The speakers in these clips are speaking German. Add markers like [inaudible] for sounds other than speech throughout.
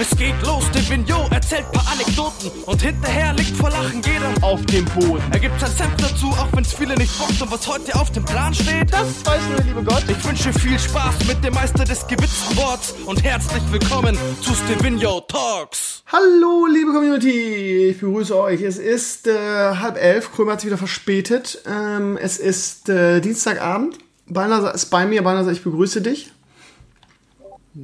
Es geht los, der Vignot erzählt paar Anekdoten und hinterher liegt vor Lachen jeder auf dem Boden. Er gibt sein Senf dazu, auch wenn's viele nicht bockt und was heute auf dem Plan steht, das weiß nur der liebe Gott. Ich wünsche viel Spaß mit dem Meister des gewitzten Worts und herzlich willkommen zu Stevino Talks. Hallo, liebe Community, ich begrüße euch. Es ist äh, halb elf, Krömer hat sich wieder verspätet. Ähm, es ist äh, Dienstagabend. Beinahe ist bei mir, beinahe ich begrüße dich.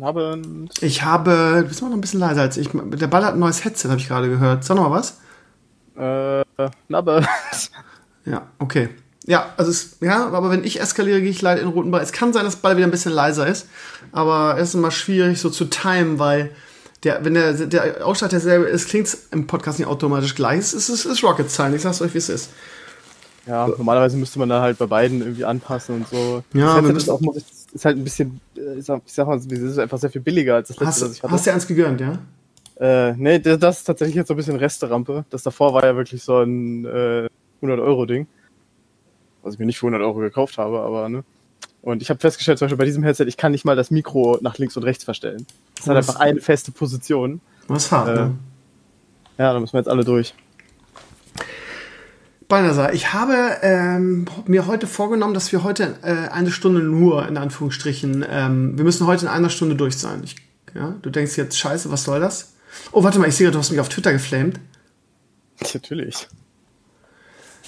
Abend. Ich habe, du bist immer noch ein bisschen leiser als ich. Der Ball hat ein neues Headset, habe ich gerade gehört. Sag noch mal was. Äh, Abend. [laughs] Ja, okay. Ja, also es, ja, aber wenn ich eskaliere, gehe ich leider in den roten Ball. Es kann sein, dass der Ball wieder ein bisschen leiser ist, aber es ist immer schwierig so zu timen, weil der, wenn der, der Ausschlag derselbe ist, klingt es im Podcast nicht automatisch gleich. Es ist, es ist Rocket Science, ich sag's euch, wie es ist. Ja, normalerweise müsste man da halt bei beiden irgendwie anpassen und so. Ja, das Headset ist, auch, muss ich- ist halt ein bisschen, äh, ich sag, ich sag mal, es ist einfach sehr viel billiger als das letzte, Hast, das ich hatte. hast du eins gegönnt, ja? Äh, nee, das ist tatsächlich jetzt so ein bisschen Resterampe. Das davor war ja wirklich so ein äh, 100-Euro-Ding. Was ich mir nicht für 100 Euro gekauft habe, aber ne. Und ich habe festgestellt, zum Beispiel bei diesem Headset, ich kann nicht mal das Mikro nach links und rechts verstellen. Das hat Was? einfach eine feste Position. Was hart, Äh, ne? Ja, da müssen wir jetzt alle durch. Balnasar, ich habe ähm, mir heute vorgenommen, dass wir heute äh, eine Stunde nur, in Anführungsstrichen, ähm, wir müssen heute in einer Stunde durch sein. Ich, ja, du denkst jetzt, scheiße, was soll das? Oh, warte mal, ich sehe, du hast mich auf Twitter geflamed. Natürlich.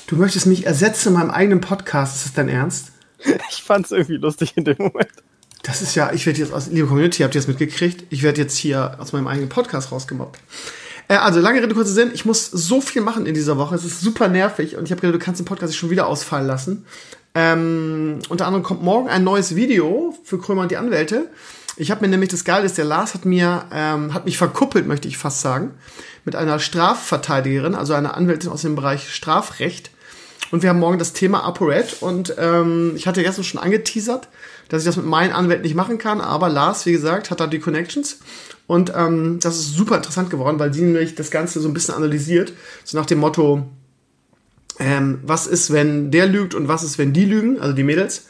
Du möchtest mich ersetzen in meinem eigenen Podcast. Ist das dein Ernst? [laughs] Ich fand's irgendwie lustig in dem Moment. Das ist ja, ich werde jetzt aus, liebe Community, habt ihr das mitgekriegt? Ich werde jetzt hier aus meinem eigenen Podcast rausgemobbt. Äh, also, lange Rede, kurzer Sinn. Ich muss so viel machen in dieser Woche. Es ist super nervig und ich habe gedacht, du kannst den Podcast schon wieder ausfallen lassen. Ähm, unter anderem kommt morgen ein neues Video für Krömer und die Anwälte. Ich habe mir nämlich, das Geile ist, der Lars hat mir, ähm, hat mich verkuppelt, möchte ich fast sagen, mit einer Strafverteidigerin, also einer Anwältin aus dem Bereich Strafrecht. Und wir haben morgen das Thema ApoRed und ähm, ich hatte gestern schon angeteasert, dass ich das mit meinen Anwälten nicht machen kann, aber Lars, wie gesagt, hat da die Connections und ähm, das ist super interessant geworden, weil sie nämlich das Ganze so ein bisschen analysiert, so nach dem Motto, ähm, was ist, wenn der lügt und was ist, wenn die lügen, also die Mädels.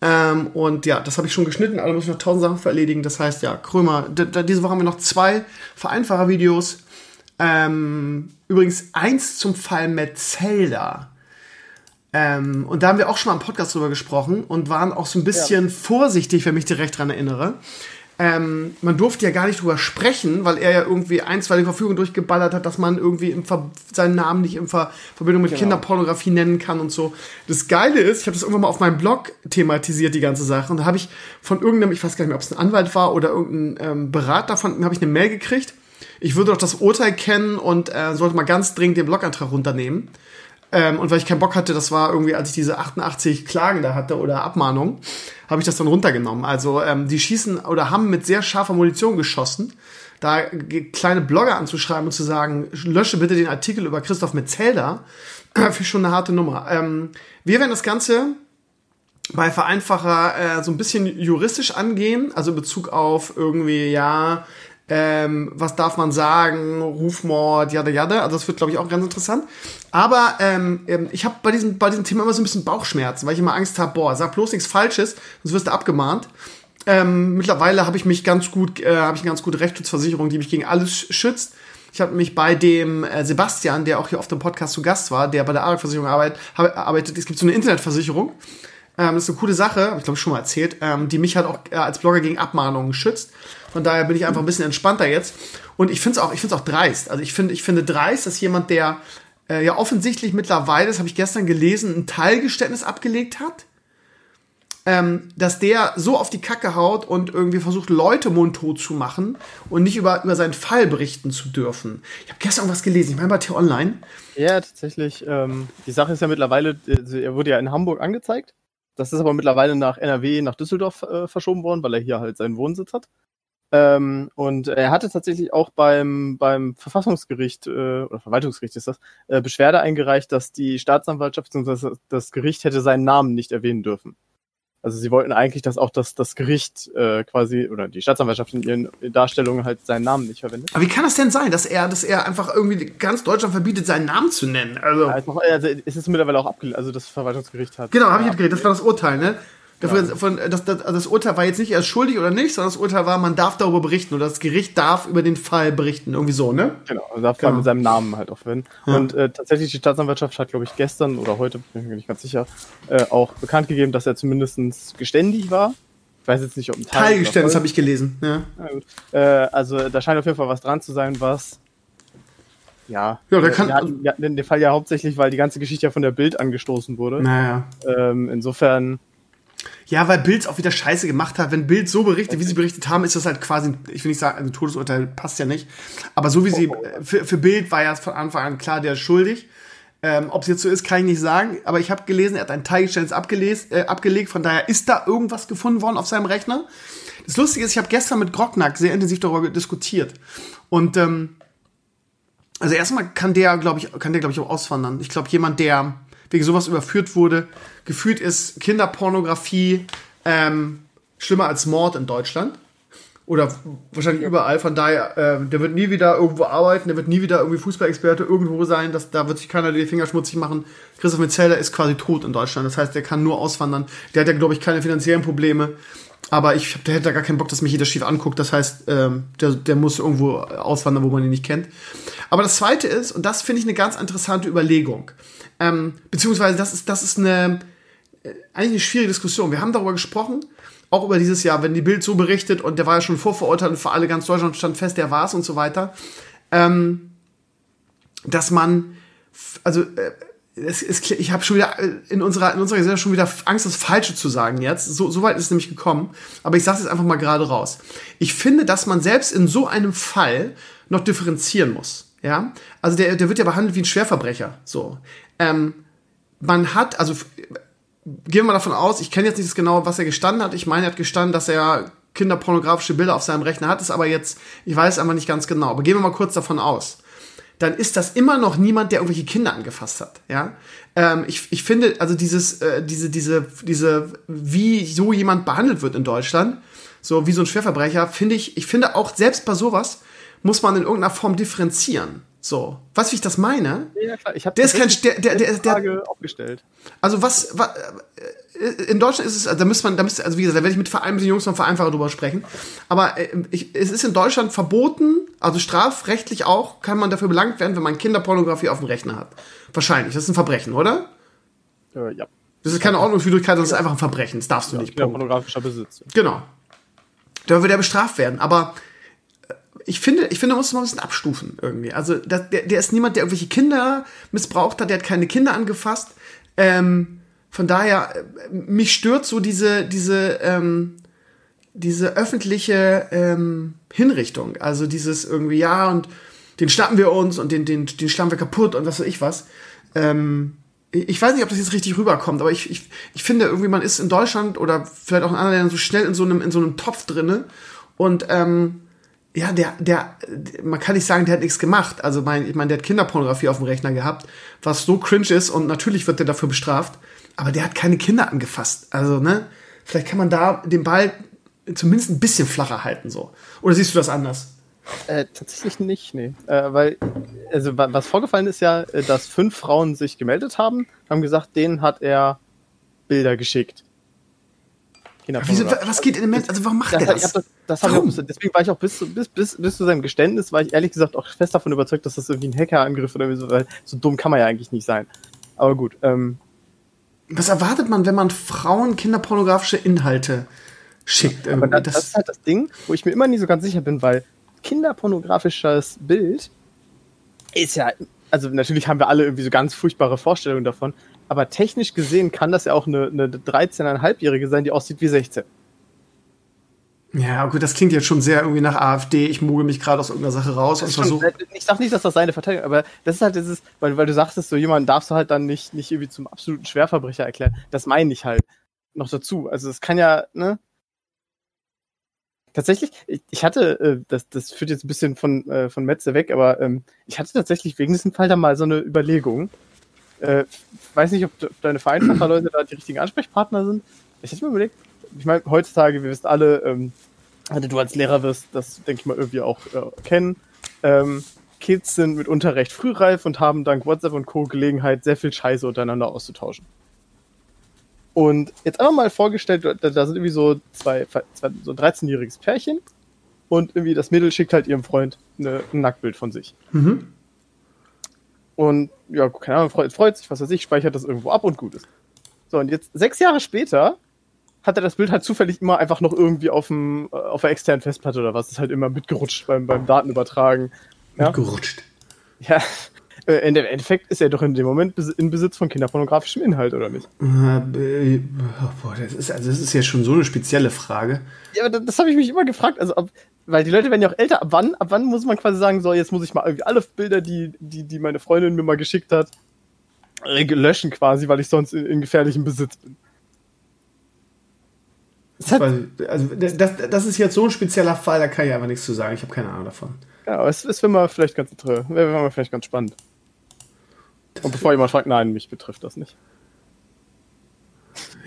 Ähm, und ja, das habe ich schon geschnitten, aber da muss ich noch tausend Sachen für erledigen. Das heißt, ja, Krömer, diese Woche haben wir noch zwei Vereinfacher-Videos. Ähm, übrigens eins zum Fall Metzelda. Ähm, und da haben wir auch schon mal im Podcast drüber gesprochen und waren auch so ein bisschen vorsichtig, wenn ich mich direkt dran erinnere. Ähm, man durfte ja gar nicht drüber sprechen, weil er ja irgendwie ein, zwei die Verfügung durchgeballert hat, dass man irgendwie im Ver seinen Namen nicht in Ver Verbindung mit Kinderpornografie nennen kann und so. Das Geile ist, ich habe das irgendwann mal auf meinem Blog thematisiert, die ganze Sache. Und da habe ich von irgendeinem, ich weiß gar nicht mehr, ob es ein Anwalt war oder irgendein ähm, Berater, von ihm habe ich eine Mail gekriegt. Ich würde doch das Urteil kennen und äh, sollte mal ganz dringend den Blogantrag runternehmen. Ähm, und weil ich keinen Bock hatte, das war irgendwie, als ich diese 88 Klagen da hatte oder Abmahnungen, habe ich das dann runtergenommen. Also ähm, die schießen oder haben mit sehr scharfer Munition geschossen. Da kleine Blogger anzuschreiben und zu sagen, lösche bitte den Artikel über Christoph Metzelder, [clears throat] ich schon eine harte Nummer. Ähm, wir werden das Ganze bei Vereinfacher äh, so ein bisschen juristisch angehen, also in Bezug auf irgendwie, ja, ähm, was darf man sagen, Rufmord, jada jada. Also das wird, glaube ich, auch ganz interessant. Aber ähm, ähm, ich habe bei diesem, bei diesem Thema immer so ein bisschen Bauchschmerzen, weil ich immer Angst habe, boah, sag bloß nichts Falsches, sonst wirst du abgemahnt. Ähm, mittlerweile habe ich mich ganz gut, äh, habe ich eine ganz gute Rechtsschutzversicherung, die mich gegen alles sch- schützt. Ich habe mich bei dem äh, Sebastian, der auch hier auf dem Podcast zu Gast war, der bei der Arbeitsversicherung arbeit, hab- arbeitet, es gibt so eine Internetversicherung. Ähm, das ist eine coole Sache, habe ich glaube ich schon mal erzählt, ähm, die mich halt auch äh, als Blogger gegen Abmahnungen schützt. Von daher bin ich einfach ein bisschen entspannter jetzt. Und ich finde es auch, auch dreist. Also ich finde, ich finde dreist, dass jemand, der äh, ja offensichtlich mittlerweile, das habe ich gestern gelesen, ein Teilgeständnis abgelegt hat, ähm, dass der so auf die Kacke haut und irgendwie versucht, Leute mundtot zu machen und nicht über, über seinen Fall berichten zu dürfen. Ich habe gestern was gelesen, ich meine bei T-Online. Ja, tatsächlich. Ähm, die Sache ist ja mittlerweile, also er wurde ja in Hamburg angezeigt. Das ist aber mittlerweile nach NRW, nach Düsseldorf äh, verschoben worden, weil er hier halt seinen Wohnsitz hat. Ähm, und er hatte tatsächlich auch beim, beim Verfassungsgericht äh, oder Verwaltungsgericht ist das, äh, Beschwerde eingereicht, dass die Staatsanwaltschaft bzw. das Gericht hätte seinen Namen nicht erwähnen dürfen. Also sie wollten eigentlich, dass auch das, das Gericht äh, quasi oder die Staatsanwaltschaft in ihren Darstellungen halt seinen Namen nicht verwendet. Aber wie kann das denn sein, dass er, dass er einfach irgendwie ganz Deutschland verbietet, seinen Namen zu nennen? Also, Ja, also es ist mittlerweile auch abgelehnt, also das Verwaltungsgericht hat. genau, habe ich geredet, das war das Urteil, ne? Dafür, ja. von, das, das, das, Urteil war jetzt nicht erst schuldig oder nicht, sondern das Urteil war, man darf darüber berichten oder das Gericht darf über den Fall berichten. Irgendwie so, ne? Genau, also darf genau. mit seinem Namen halt auch verwenden. Ja. Und äh, tatsächlich, die Staatsanwaltschaft hat, glaube ich, gestern oder heute, bin ich mir nicht ganz sicher, äh, auch bekannt gegeben, dass er zumindest geständig war. Ich weiß jetzt nicht, ob ein Teil. Teilgeständnis habe ich gelesen, ja. Äh, also da scheint auf jeden Fall was dran zu sein, was ja, ja der kann, ja, ja, in dem Fall ja hauptsächlich, weil die ganze Geschichte ja von der Bild angestoßen wurde. Naja. Ähm, insofern. Ja, weil Bild auch wieder Scheiße gemacht hat. Wenn Bild so berichtet, wie sie berichtet haben, ist das halt quasi, ich will nicht sagen, ein Todesurteil passt ja nicht. Aber so wie sie, oh. für, für Bild war ja von Anfang an klar, der ist schuldig. Ähm, Ob es jetzt so ist, kann ich nicht sagen. Aber ich habe gelesen, er hat ein Teilgeständnis äh, abgelegt. Von daher ist da irgendwas gefunden worden auf seinem Rechner. Das Lustige ist, ich habe gestern mit Grocknack sehr intensiv darüber diskutiert. Und ähm, also erstmal kann der, glaube ich, kann der, glaube ich, auch auswandern. Ich glaube, jemand, der wegen sowas überführt wurde, gefühlt ist Kinderpornografie ähm, schlimmer als Mord in Deutschland. Oder wahrscheinlich überall. Von daher, äh, der wird nie wieder irgendwo arbeiten, der wird nie wieder irgendwie Fußballexperte irgendwo sein. Das, da wird sich keiner die Finger schmutzig machen. Christoph Metzelder ist quasi tot in Deutschland. Das heißt, der kann nur auswandern. Der hat ja, glaube ich, keine finanziellen Probleme. Aber ich der hätte da gar keinen Bock, dass mich jeder schief anguckt. Das heißt, ähm, der, der muss irgendwo auswandern, wo man ihn nicht kennt. Aber das Zweite ist, und das finde ich eine ganz interessante Überlegung, ähm, beziehungsweise das ist, das ist eine äh, eigentlich eine schwierige Diskussion. Wir haben darüber gesprochen, auch über dieses Jahr, wenn die Bild so berichtet und der war ja schon vorverurteilt und für alle ganz Deutschland stand fest, der war es und so weiter, ähm, dass man, also äh, es, es, ich habe schon wieder äh, in unserer, in unserer Gesellschaft schon wieder Angst, das Falsche zu sagen jetzt. So, so weit ist es nämlich gekommen. Aber ich sage es jetzt einfach mal gerade raus. Ich finde, dass man selbst in so einem Fall noch differenzieren muss. Ja, also der, der wird ja behandelt wie ein Schwerverbrecher. So, ähm, man hat, also gehen wir mal davon aus, ich kenne jetzt nicht das genau, was er gestanden hat. Ich meine, er hat gestanden, dass er kinderpornografische Bilder auf seinem Rechner hat, ist aber jetzt, ich weiß einfach nicht ganz genau. Aber gehen wir mal kurz davon aus dann ist das immer noch niemand, der irgendwelche Kinder angefasst hat. Ja, ähm, ich, ich finde also dieses äh, diese diese diese wie so jemand behandelt wird in Deutschland, so wie so ein Schwerverbrecher, finde ich. Ich finde auch selbst bei sowas muss man in irgendeiner Form differenzieren. So, was wie ich das meine? Ja, klar. Ich habe der ist kein der der der, der, Frage aufgestellt. Also was, was äh, in Deutschland ist es, also da müsste man, da müsste, also wie gesagt, da werde ich mit Vereinen, mit den Jungs von Vereinfacher drüber sprechen. Aber äh, ich, es ist in Deutschland verboten, also strafrechtlich auch, kann man dafür belangt werden, wenn man Kinderpornografie auf dem Rechner hat. Wahrscheinlich. Das ist ein Verbrechen, oder? Äh, ja. Das ist keine Ordnungswidrigkeit, das ist einfach ein Verbrechen. Das darfst du ja, nicht. Kinderpornografischer Besitz. Genau. Da wird er bestraft werden. Aber ich finde, ich finde, man muss man ein bisschen abstufen irgendwie. Also der, der ist niemand, der irgendwelche Kinder missbraucht hat, der hat keine Kinder angefasst. Ähm, von daher, äh, mich stört so diese, diese, ähm, diese öffentliche ähm, Hinrichtung. Also dieses irgendwie, ja, und den schnappen wir uns und den, den, den schlagen wir kaputt und was weiß ich was. Ähm, ich weiß nicht, ob das jetzt richtig rüberkommt, aber ich, ich, ich finde irgendwie, man ist in Deutschland oder vielleicht auch in anderen Ländern so schnell in so einem, in so einem Topf drinne und ähm, ja, der, der, man kann nicht sagen, der hat nichts gemacht. Also, mein, ich meine, der hat Kinderpornografie auf dem Rechner gehabt, was so cringe ist und natürlich wird der dafür bestraft, aber der hat keine Kinder angefasst. Also, ne, vielleicht kann man da den Ball zumindest ein bisschen flacher halten, so. Oder siehst du das anders? Äh, tatsächlich nicht, nee. Äh, weil, also, was vorgefallen ist ja, äh, dass fünf Frauen sich gemeldet haben, haben gesagt, denen hat er Bilder geschickt. Wieso, was geht in dem Mensch? Also warum macht er das? das, das warum? Auch, deswegen war ich auch bis, bis, bis, bis zu seinem Geständnis, war ich ehrlich gesagt auch fest davon überzeugt, dass das irgendwie ein Hackerangriff oder so, weil so dumm kann man ja eigentlich nicht sein. Aber gut. Ähm, was erwartet man, wenn man Frauen kinderpornografische Inhalte schickt? Aber das, das, ist halt das Ding, wo ich mir immer nie so ganz sicher bin, weil kinderpornografisches Bild ist ja, also natürlich haben wir alle irgendwie so ganz furchtbare Vorstellungen davon, aber technisch gesehen kann das ja auch eine, eine 13,5-Jährige sein, die aussieht wie 16. Ja, gut, das klingt jetzt schon sehr irgendwie nach AfD. Ich mogel mich gerade aus irgendeiner Sache raus und versuche. Ich sag nicht, dass das seine Verteidigung, aber das ist halt dieses, weil, weil du sagtest, so jemanden darfst du halt dann nicht, nicht irgendwie zum absoluten Schwerverbrecher erklären. Das meine ich halt noch dazu. Also es kann ja, ne? Tatsächlich, ich, ich hatte, äh, das, das führt jetzt ein bisschen von, äh, von Metze weg, aber ähm, ich hatte tatsächlich wegen diesem Fall da mal so eine Überlegung. Äh, weiß nicht, ob, ob deine Vereinfacher-Leute da die richtigen Ansprechpartner sind. Ich hätte mir überlegt, ich meine, heutzutage, wir wissen alle, ähm, also du als Lehrer wirst das, denke ich mal, irgendwie auch äh, kennen. Ähm, Kids sind mitunter recht frühreif und haben dank WhatsApp und Co. Gelegenheit, sehr viel Scheiße untereinander auszutauschen. Und jetzt einfach mal vorgestellt, da, da sind irgendwie so zwei, zwei so ein 13-jähriges Pärchen und irgendwie das Mädel schickt halt ihrem Freund eine, ein Nacktbild von sich. Mhm. Und ja, keine Ahnung, freut, freut sich, was weiß ich, speichert das irgendwo ab und gut ist. So, und jetzt sechs Jahre später hat er das Bild halt zufällig immer einfach noch irgendwie auf, dem, äh, auf der externen Festplatte oder was. Ist halt immer mitgerutscht beim, beim Datenübertragen. Ja? Mitgerutscht. Ja, äh, in dem Endeffekt ist er doch in dem Moment in Besitz von kinderpornografischem Inhalt, oder nicht? Äh, boah, das ist, also das ist ja schon so eine spezielle Frage. Ja, aber das, das habe ich mich immer gefragt. Also, ob, weil die Leute werden ja auch älter. Ab wann, ab wann muss man quasi sagen, so, jetzt muss ich mal irgendwie alle Bilder, die, die, die meine Freundin mir mal geschickt hat, löschen quasi, weil ich sonst in, in gefährlichem Besitz bin. Das, also, das, das ist jetzt so ein spezieller Fall, da kann ich einfach nichts zu sagen. Ich habe keine Ahnung davon. Ja, aber es, es wäre mal vielleicht ganz, wäre vielleicht ganz spannend. Und bevor jemand fragt, nein, mich betrifft das nicht.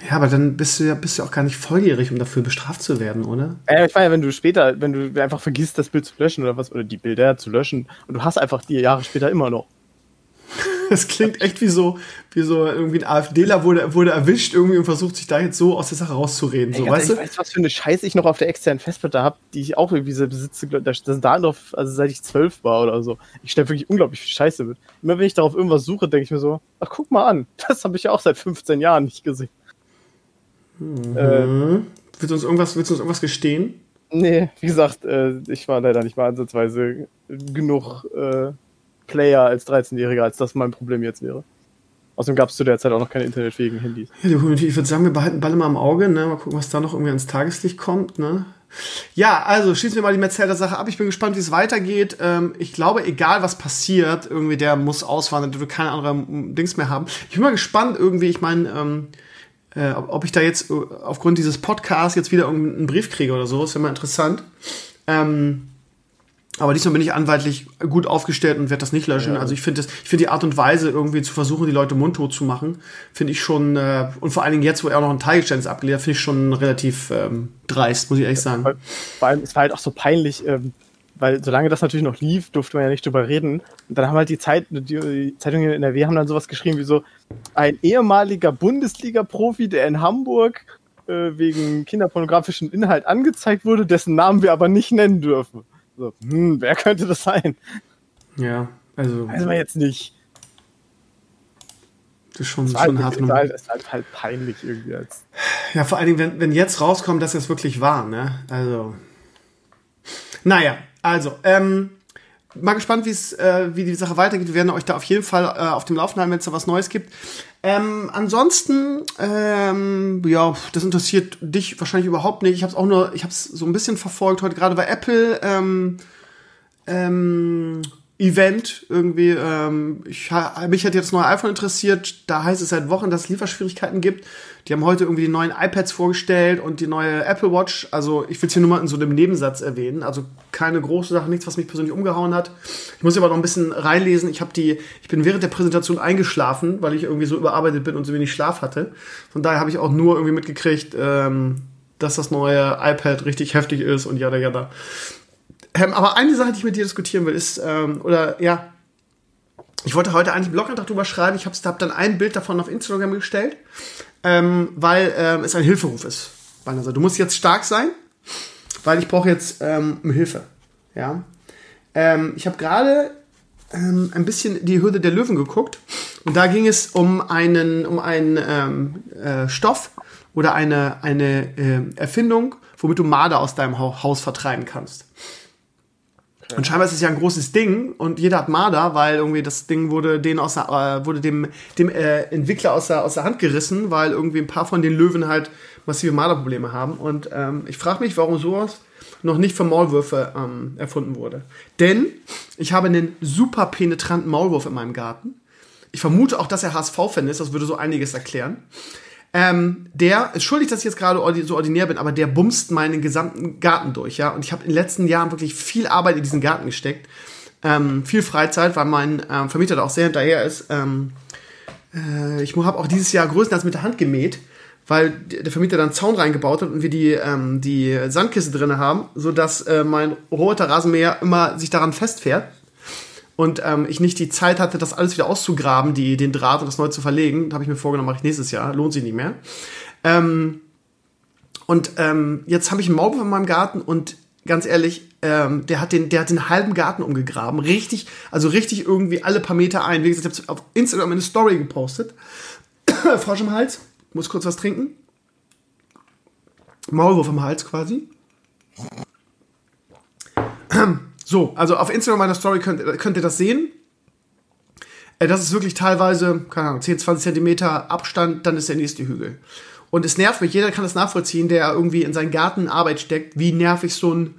Ja, aber dann bist du ja, bist du auch gar nicht volljährig, um dafür bestraft zu werden, oder? Ja, ich meine, wenn du später, wenn du einfach vergisst, das Bild zu löschen oder was, oder die Bilder zu löschen und du hast einfach die Jahre später immer noch. [laughs] Das klingt echt wie so, wie so irgendwie ein AfDler wurde, wurde erwischt irgendwie und versucht sich da jetzt so aus der Sache rauszureden. So, Ey, weißt ich du? weiß, was für eine Scheiße ich noch auf der externen Festplatte habe, die ich auch irgendwie so besitze. Das ist da drauf, also seit ich zwölf war oder so. Ich stelle wirklich unglaublich viel Scheiße mit. Immer wenn ich darauf irgendwas suche, denke ich mir so, ach guck mal an, [laughs] das habe ich ja auch seit 15 Jahren nicht gesehen. Mhm. Äh, willst, du uns irgendwas, willst du uns irgendwas gestehen? Nee, wie gesagt, äh, ich war leider nicht mal ansatzweise genug äh, Player als 13-Jähriger, als das mein Problem jetzt wäre. Außerdem gab es zu der Zeit auch noch keine internetfähigen Handys. Ja, ich würde sagen, wir behalten Ball mal im Auge, ne? Mal gucken, was da noch irgendwie ans Tageslicht kommt, ne? Ja, also schließen wir mal die Mercedes-Sache ab. Ich bin gespannt, wie es weitergeht. Ähm, ich glaube, egal was passiert, irgendwie der muss auswandern, der wird keine anderen Dings mehr haben. Ich bin mal gespannt, irgendwie, ich meine, ähm, äh, ob ich da jetzt äh, aufgrund dieses Podcasts jetzt wieder irgendeinen Brief kriege oder so, ist ja mal interessant. Ähm, aber diesmal bin ich anwaltlich gut aufgestellt und werde das nicht löschen. Ja. Also ich finde ich finde die Art und Weise irgendwie zu versuchen, die Leute mundtot zu machen, finde ich schon äh, und vor allen Dingen jetzt, wo er auch noch ein Teilgeständnis abgelehnt, finde ich schon relativ ähm, dreist, muss ich ehrlich sagen. Vor allem es war halt auch so peinlich, ähm, weil solange das natürlich noch lief, durfte man ja nicht drüber reden. Und dann haben halt die, Zeit, die, Zeitungen in NRW haben dann sowas geschrieben wie so ein ehemaliger Bundesliga-Profi, der in Hamburg äh, wegen kinderpornografischem Inhalt angezeigt wurde, dessen Namen wir aber nicht nennen dürfen. So, hm, wer könnte das sein? Ja, also. Weiß man jetzt nicht. Das ist schon, das schon hart. Das halt, ist halt, halt peinlich irgendwie jetzt. Ja, vor allen Dingen, wenn, wenn jetzt rauskommt, dass es wirklich war, ne? Also. Naja, also, ähm, mal gespannt, äh, wie die Sache weitergeht. Wir werden euch da auf jeden Fall äh, auf dem Laufenden halten, wenn es da was Neues gibt. Ähm, ansonsten, ähm, ja, das interessiert dich wahrscheinlich überhaupt nicht. Ich habe es auch nur, ich habe es so ein bisschen verfolgt heute gerade bei Apple. Ähm, ähm, Event irgendwie. Ähm, ich, mich hat jetzt das neue iPhone interessiert. Da heißt es seit Wochen, dass es Lieferschwierigkeiten gibt. Die haben heute irgendwie die neuen iPads vorgestellt und die neue Apple Watch. Also ich will es hier nur mal in so einem Nebensatz erwähnen. Also keine große Sache, nichts, was mich persönlich umgehauen hat. Ich muss aber noch ein bisschen reinlesen. Ich habe die, ich bin während der Präsentation eingeschlafen, weil ich irgendwie so überarbeitet bin und so wenig Schlaf hatte. Von daher habe ich auch nur irgendwie mitgekriegt, ähm, dass das neue iPad richtig heftig ist und jada jada. Ähm, aber eine Sache, die ich mit dir diskutieren will, ist, ähm, oder ja, ich wollte heute eigentlich einen Blogantrag drüber schreiben. Ich habe hab dann ein Bild davon auf Instagram gestellt, ähm, weil ähm, es ein Hilferuf ist. Du musst jetzt stark sein, weil ich brauche jetzt ähm, Hilfe. Ja. Ähm, ich habe gerade ein bisschen die Hürde der Löwen geguckt und da ging es um einen, um einen äh, Stoff oder eine, eine äh, Erfindung, womit du Marder aus deinem Haus vertreiben kannst. Und scheinbar ist es ja ein großes Ding und jeder hat Marder, weil irgendwie das Ding wurde, den aus der, äh, wurde dem, dem äh, Entwickler aus der, aus der Hand gerissen, weil irgendwie ein paar von den Löwen halt massive Marderprobleme haben. Und ähm, ich frage mich, warum sowas noch nicht für Maulwürfe ähm, erfunden wurde. Denn ich habe einen super penetranten Maulwurf in meinem Garten. Ich vermute auch, dass er HSV-Fan ist, das würde so einiges erklären. Ähm, der, schuldig, dass ich jetzt gerade so ordinär bin, aber der bumst meinen gesamten Garten durch, ja. Und ich habe in den letzten Jahren wirklich viel Arbeit in diesen Garten gesteckt. Ähm, viel Freizeit, weil mein ähm, Vermieter da auch sehr hinterher ist. Ähm, äh, ich habe auch dieses Jahr größtenteils mit der Hand gemäht, weil der Vermieter dann einen Zaun reingebaut hat und wir die, ähm, die Sandkiste drin haben, sodass äh, mein roter Rasenmäher immer sich daran festfährt. Und ähm, ich nicht die Zeit hatte, das alles wieder auszugraben, die, den Draht und das neu zu verlegen, habe ich mir vorgenommen, mache ich nächstes Jahr, lohnt sich nicht mehr. Ähm, und ähm, jetzt habe ich einen Maulwurf in meinem Garten und ganz ehrlich, ähm, der hat den, der hat den halben Garten umgegraben, richtig, also richtig irgendwie alle paar Meter ein. Wie gesagt, ich habe auf Instagram eine Story gepostet. [coughs] Frosch im Hals, muss kurz was trinken. Maulwurf im Hals quasi. So, also auf Instagram meiner Story könnt, könnt ihr das sehen. Äh, das ist wirklich teilweise, keine Ahnung, 10, 20 Zentimeter Abstand, dann ist der nächste Hügel. Und es nervt mich, jeder kann das nachvollziehen, der irgendwie in seinen Garten Arbeit steckt, wie nervig so ein,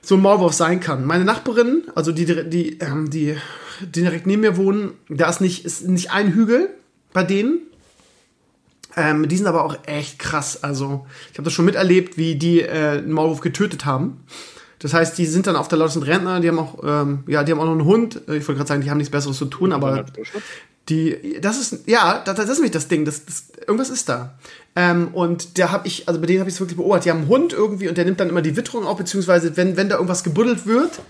so ein Maulwurf sein kann. Meine Nachbarin, also die, die, ähm, die, die direkt neben mir wohnen, da ist nicht, ist nicht ein Hügel bei denen. Ähm, die sind aber auch echt krass. Also, ich habe das schon miterlebt, wie die äh, einen Maulwurf getötet haben. Das heißt, die sind dann auf der Laut Rentner, die haben auch, ähm, ja, die haben auch noch einen Hund. Ich wollte gerade sagen, die haben nichts Besseres zu tun, aber die, das ist, ja, das, das ist nämlich das Ding, das, das, irgendwas ist da. Ähm, und der habe ich, also bei denen habe ich es wirklich beobachtet. Die haben einen Hund irgendwie und der nimmt dann immer die Witterung auf, beziehungsweise wenn, wenn da irgendwas gebuddelt wird,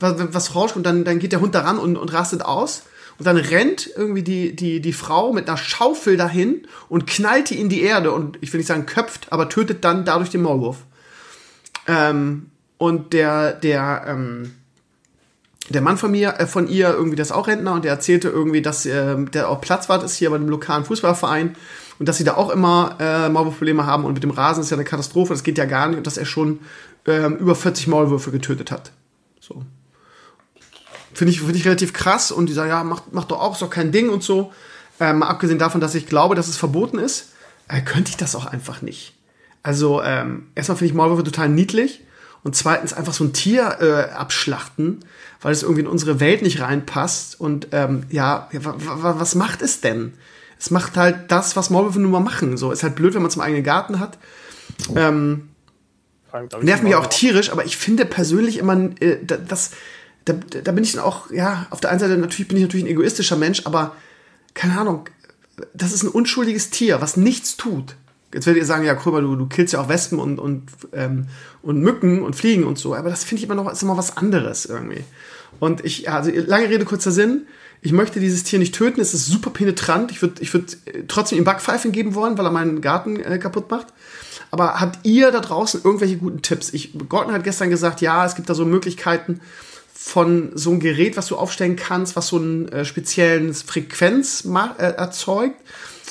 was, was rauskommt, dann, dann geht der Hund daran und, und rastet aus. Und dann rennt irgendwie die, die, die Frau mit einer Schaufel dahin und knallt die in die Erde und ich will nicht sagen köpft, aber tötet dann dadurch den Maulwurf. Ähm, und der, der, ähm, der Mann von mir, äh, von ihr, irgendwie, der ist auch Rentner und der erzählte irgendwie, dass äh, der auch Platzwart ist hier bei dem lokalen Fußballverein und dass sie da auch immer äh, Maulwurfprobleme haben und mit dem Rasen ist ja eine Katastrophe, das geht ja gar nicht und dass er schon äh, über 40 Maulwürfe getötet hat. So. Finde ich, finde ich relativ krass und die sagen, ja, macht, macht doch auch, ist doch kein Ding und so. Äh, mal abgesehen davon, dass ich glaube, dass es verboten ist, äh, könnte ich das auch einfach nicht. Also, ähm, erstmal finde ich Maulwürfe total niedlich und zweitens einfach so ein Tier äh, abschlachten, weil es irgendwie in unsere Welt nicht reinpasst. Und ähm, ja, was macht es denn? Es macht halt das, was Maulwürfe nun mal machen. So ist halt blöd, wenn man zum eigenen Garten hat. Ähm, nervt mich auch tierisch, aber ich finde persönlich immer, äh, das, da, da bin ich dann auch, ja, auf der einen Seite natürlich bin ich natürlich ein egoistischer Mensch, aber keine Ahnung, das ist ein unschuldiges Tier, was nichts tut. Jetzt werdet ihr sagen, ja, Krömer, du, du killst ja auch Wespen und, und, ähm, und Mücken und Fliegen und so, aber das finde ich immer noch ist immer was anderes irgendwie. Und ich, also lange Rede, kurzer Sinn, ich möchte dieses Tier nicht töten, es ist super penetrant. Ich würde ich würd äh, trotzdem ihm Backpfeifen geben wollen, weil er meinen Garten äh, kaputt macht. Aber habt ihr da draußen irgendwelche guten Tipps? Ich, Gordon hat gestern gesagt, ja, es gibt da so Möglichkeiten von so einem Gerät, was du aufstellen kannst, was so einen äh, speziellen Frequenz äh, erzeugt.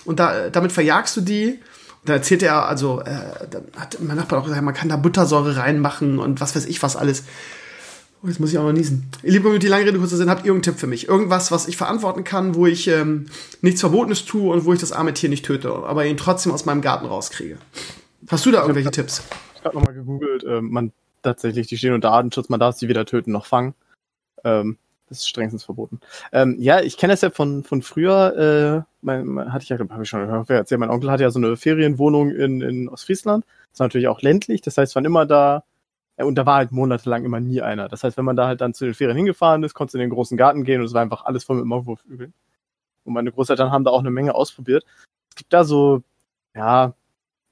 Und da, damit verjagst du die da erzählte er, also, äh, dann hat mein Nachbar auch gesagt, man kann da Buttersäure reinmachen und was weiß ich was alles. Oh, jetzt muss ich auch mal niesen. Liebe Community, lange Rede, kurzer Sinn, habt ihr irgendeinen Tipp für mich? Irgendwas, was ich verantworten kann, wo ich ähm, nichts Verbotenes tue und wo ich das arme Tier nicht töte, aber ihn trotzdem aus meinem Garten rauskriege? Hast du da irgendwelche ich Tipps? Ich habe nochmal gegoogelt, äh, man tatsächlich, die stehen unter Artenschutz, man darf sie weder töten noch fangen. Ähm, das ist strengstens verboten. Ähm, ja, ich kenne das ja von, von früher, äh, mein, hatte ich ja, habe ich schon erzählt, mein Onkel hatte ja so eine Ferienwohnung in, in Ostfriesland. Das war natürlich auch ländlich, das heißt, waren immer da, äh, und da war halt monatelang immer nie einer. Das heißt, wenn man da halt dann zu den Ferien hingefahren ist, konntest du in den großen Garten gehen und es war einfach alles voll mit Maulwurfügeln. Und meine Großeltern haben da auch eine Menge ausprobiert. Es gibt da so, ja,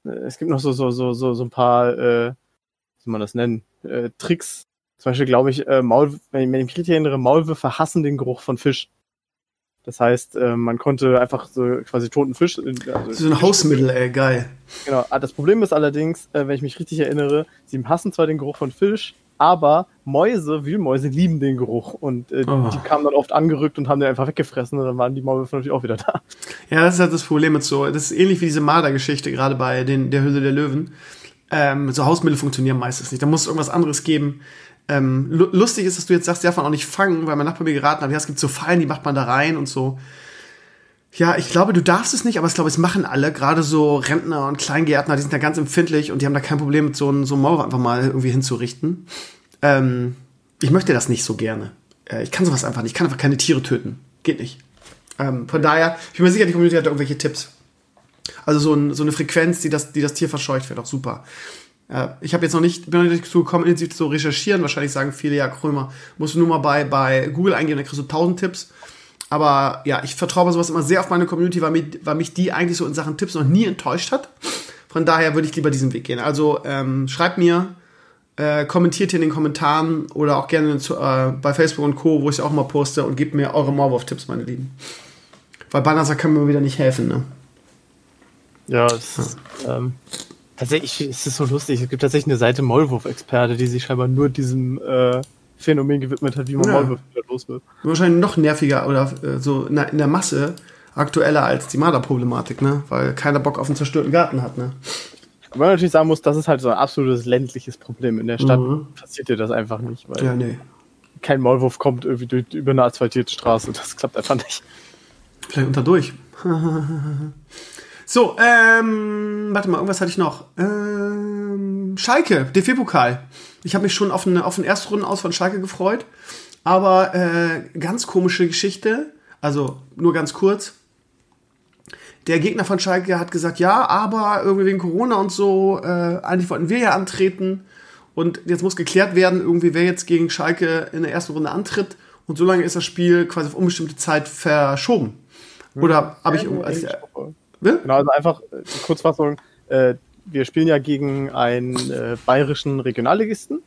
äh, es gibt noch so, so, so, so, so ein paar, äh, wie soll man das nennen, äh, Tricks, zum Beispiel glaube ich, äh, Maul, wenn ich mich richtig erinnere, Maulwürfe hassen den Geruch von Fisch. Das heißt, äh, man konnte einfach so quasi toten Fisch. Also so ein Hausmittel, ey, geil. Genau. Ah, das Problem ist allerdings, äh, wenn ich mich richtig erinnere, sie hassen zwar den Geruch von Fisch, aber Mäuse, Wühlmäuse lieben den Geruch und äh, oh. die kamen dann oft angerückt und haben den einfach weggefressen und dann waren die Maulwürfe natürlich auch wieder da. Ja, das ist halt das Problem mit so. Das ist ähnlich wie diese Marder-Geschichte gerade bei den, der Hülle der Löwen. Ähm, so Hausmittel funktionieren meistens nicht. Da muss es irgendwas anderes geben, ähm, lustig ist, dass du jetzt sagst, darf man auch nicht fangen, weil mein Nachbar mir geraten hat, ja, es gibt so Fallen, die macht man da rein und so. Ja, ich glaube, du darfst es nicht, aber ich glaube, es machen alle, gerade so Rentner und Kleingärtner, die sind da ganz empfindlich und die haben da kein Problem mit so einem, so Mauer einfach mal irgendwie hinzurichten. Ähm, ich möchte das nicht so gerne. Äh, ich kann sowas einfach nicht. Ich kann einfach keine Tiere töten. Geht nicht. Ähm, von daher, ich bin mir sicher, die Community hat da irgendwelche Tipps. Also so, ein, so eine Frequenz, die das, die das Tier verscheucht, wäre doch super. Ja, ich habe jetzt noch nicht, bin noch nicht dazu gekommen, intensiv zu recherchieren. Wahrscheinlich sagen viele, ja, Krömer, musst du nur mal bei, bei Google eingeben, dann kriegst du tausend Tipps. Aber ja, ich vertraue bei sowas immer sehr auf meine Community, weil mich, weil mich die eigentlich so in Sachen Tipps noch nie enttäuscht hat. Von daher würde ich lieber diesen Weg gehen. Also ähm, schreibt mir, Äh, kommentiert hier in den Kommentaren oder auch gerne zu, äh, bei Facebook und Co., wo ich auch mal poste und gebt mir eure Maulwurf-Tipps, meine Lieben. Weil Banasa kann mir wieder nicht helfen, ne? Ja, es, ja. Ähm, tatsächlich ist es so lustig. Es gibt tatsächlich eine Seite Maulwurf-Experte, die sich scheinbar nur diesem äh, Phänomen gewidmet hat, wie man ja. Maulwürfe wieder los wird. Wahrscheinlich noch nerviger oder äh, so in der, in der Masse aktueller als die Marderproblematik, ne? Weil keiner Bock auf einen zerstörten Garten hat, ne? Aber man natürlich sagen muss, das ist halt so ein absolutes ländliches Problem. In der Stadt mhm. passiert dir das einfach nicht, weil ja, nee. kein Maulwurf kommt irgendwie durch, über eine asphaltierte Straße. Das klappt einfach nicht. Vielleicht unterdurch. [laughs] so, ähm, warte mal, irgendwas hatte ich noch. Ähm, Schalke, DFB-Pokal. Ich habe mich schon auf, eine, auf den Erstrunden aus von Schalke gefreut. Aber äh, ganz komische Geschichte. Also nur ganz kurz der Gegner von Schalke hat gesagt, ja, aber irgendwie wegen Corona und so, äh, eigentlich wollten wir ja antreten. Und jetzt muss geklärt werden, irgendwie, wer jetzt gegen Schalke in der ersten Runde antritt. Und so lange ist das Spiel quasi auf unbestimmte Zeit verschoben. Oder habe ich irgendwas. Also, äh, genau, also einfach äh, die Kurzfassung. Äh, wir spielen ja gegen einen äh, bayerischen Regionalligisten.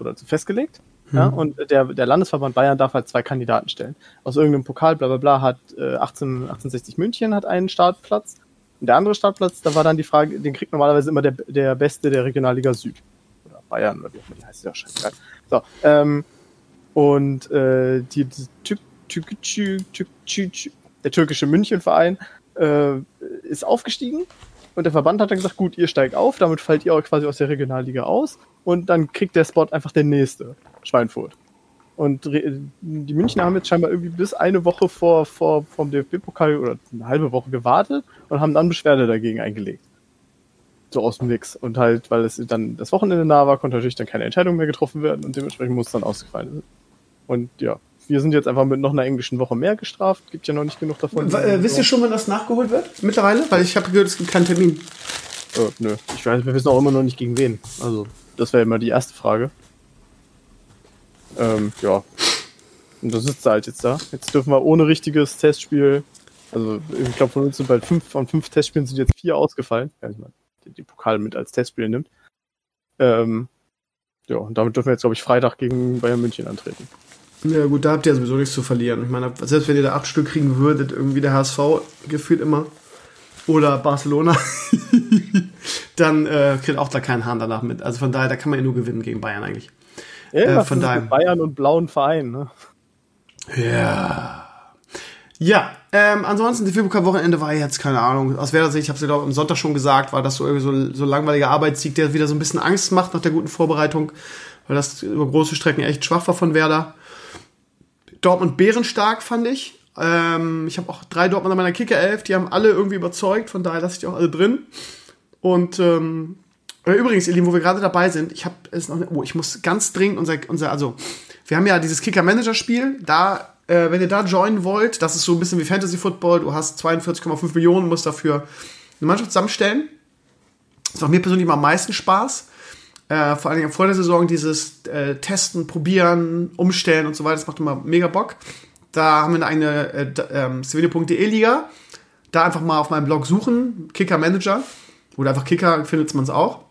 Oder festgelegt. Ja, hm. und der, der Landesverband Bayern darf halt zwei Kandidaten stellen. Aus irgendeinem Pokal, bla bla bla, hat äh, 18, 1860 München hat einen Startplatz. Und der andere Startplatz, da war dann die Frage, den kriegt normalerweise immer der, der Beste der Regionalliga Süd. Oder Bayern, oder wie auch immer die heißt, ja scheißegal. So, ähm, und äh, die, die Tük, Tük, Tük, Tük, der türkische Münchenverein äh, ist aufgestiegen und der Verband hat dann gesagt, gut, ihr steigt auf, damit fallt ihr auch quasi aus der Regionalliga aus und dann kriegt der Spot einfach der nächste. Schweinfurt. Und die Münchner haben jetzt scheinbar irgendwie bis eine Woche vor, vor vom DFB-Pokal oder eine halbe Woche gewartet und haben dann Beschwerde dagegen eingelegt. So aus dem Nix. Und halt, weil es dann das Wochenende nah war, konnte natürlich dann keine Entscheidung mehr getroffen werden und dementsprechend muss es dann ausgefallen sein. Und ja, wir sind jetzt einfach mit noch einer englischen Woche mehr gestraft. Gibt ja noch nicht genug davon. Äh, wisst ihr schon, wann das nachgeholt wird? Mittlerweile? Weil ich habe gehört, es gibt keinen Termin. Äh, nö. Ich weiß, wir wissen auch immer noch nicht gegen wen. Also, das wäre immer die erste Frage. Ähm, ja. Und da sitzt er halt jetzt da. Jetzt dürfen wir ohne richtiges Testspiel, also ich glaube von uns sind bald fünf, von fünf Testspielen sind jetzt vier ausgefallen, wenn man die, die Pokal mit als Testspiel nimmt. Ähm, ja, und damit dürfen wir jetzt, glaube ich, Freitag gegen Bayern München antreten. Ja gut, da habt ihr sowieso nichts zu verlieren. Ich meine, selbst wenn ihr da acht Stück kriegen würdet, irgendwie der HSV gefühlt immer, oder Barcelona, [laughs] dann äh, kriegt auch da keinen Hahn danach mit. Also von daher, da kann man ja nur gewinnen gegen Bayern eigentlich. Irgendwas äh, von daher. Bayern und blauen Verein, ne? Ja. Ja, ähm, ansonsten, die Februar-Wochenende war jetzt, keine Ahnung, aus Werder Sicht, ich habe es ja am Sonntag schon gesagt, war das so irgendwie so, so langweiliger Arbeitssieg, der wieder so ein bisschen Angst macht nach der guten Vorbereitung, weil das über große Strecken echt schwach war von Werder. Dortmund bärenstark, fand ich. Ähm, ich habe auch drei Dortmund an meiner Kicker-Elf, die haben alle irgendwie überzeugt, von daher lasse ich die auch alle drin. Und ähm, äh, übrigens, ihr Lieben, wo wir gerade dabei sind, ich habe es noch. Oh, ich muss ganz dringend unser, unser also, wir haben ja dieses Kicker-Manager-Spiel. Da, äh, wenn ihr da joinen wollt, das ist so ein bisschen wie Fantasy Football. Du hast 42,5 Millionen, musst dafür eine Mannschaft zusammenstellen. Das macht mir persönlich am meisten Spaß. Äh, vor allen Dingen vor der Saison dieses äh, Testen, Probieren, Umstellen und so weiter, das macht immer mega Bock. Da haben wir eine äh, ähm, Liga. Da einfach mal auf meinem Blog suchen, Kicker Manager. Oder einfach Kicker findet man es auch.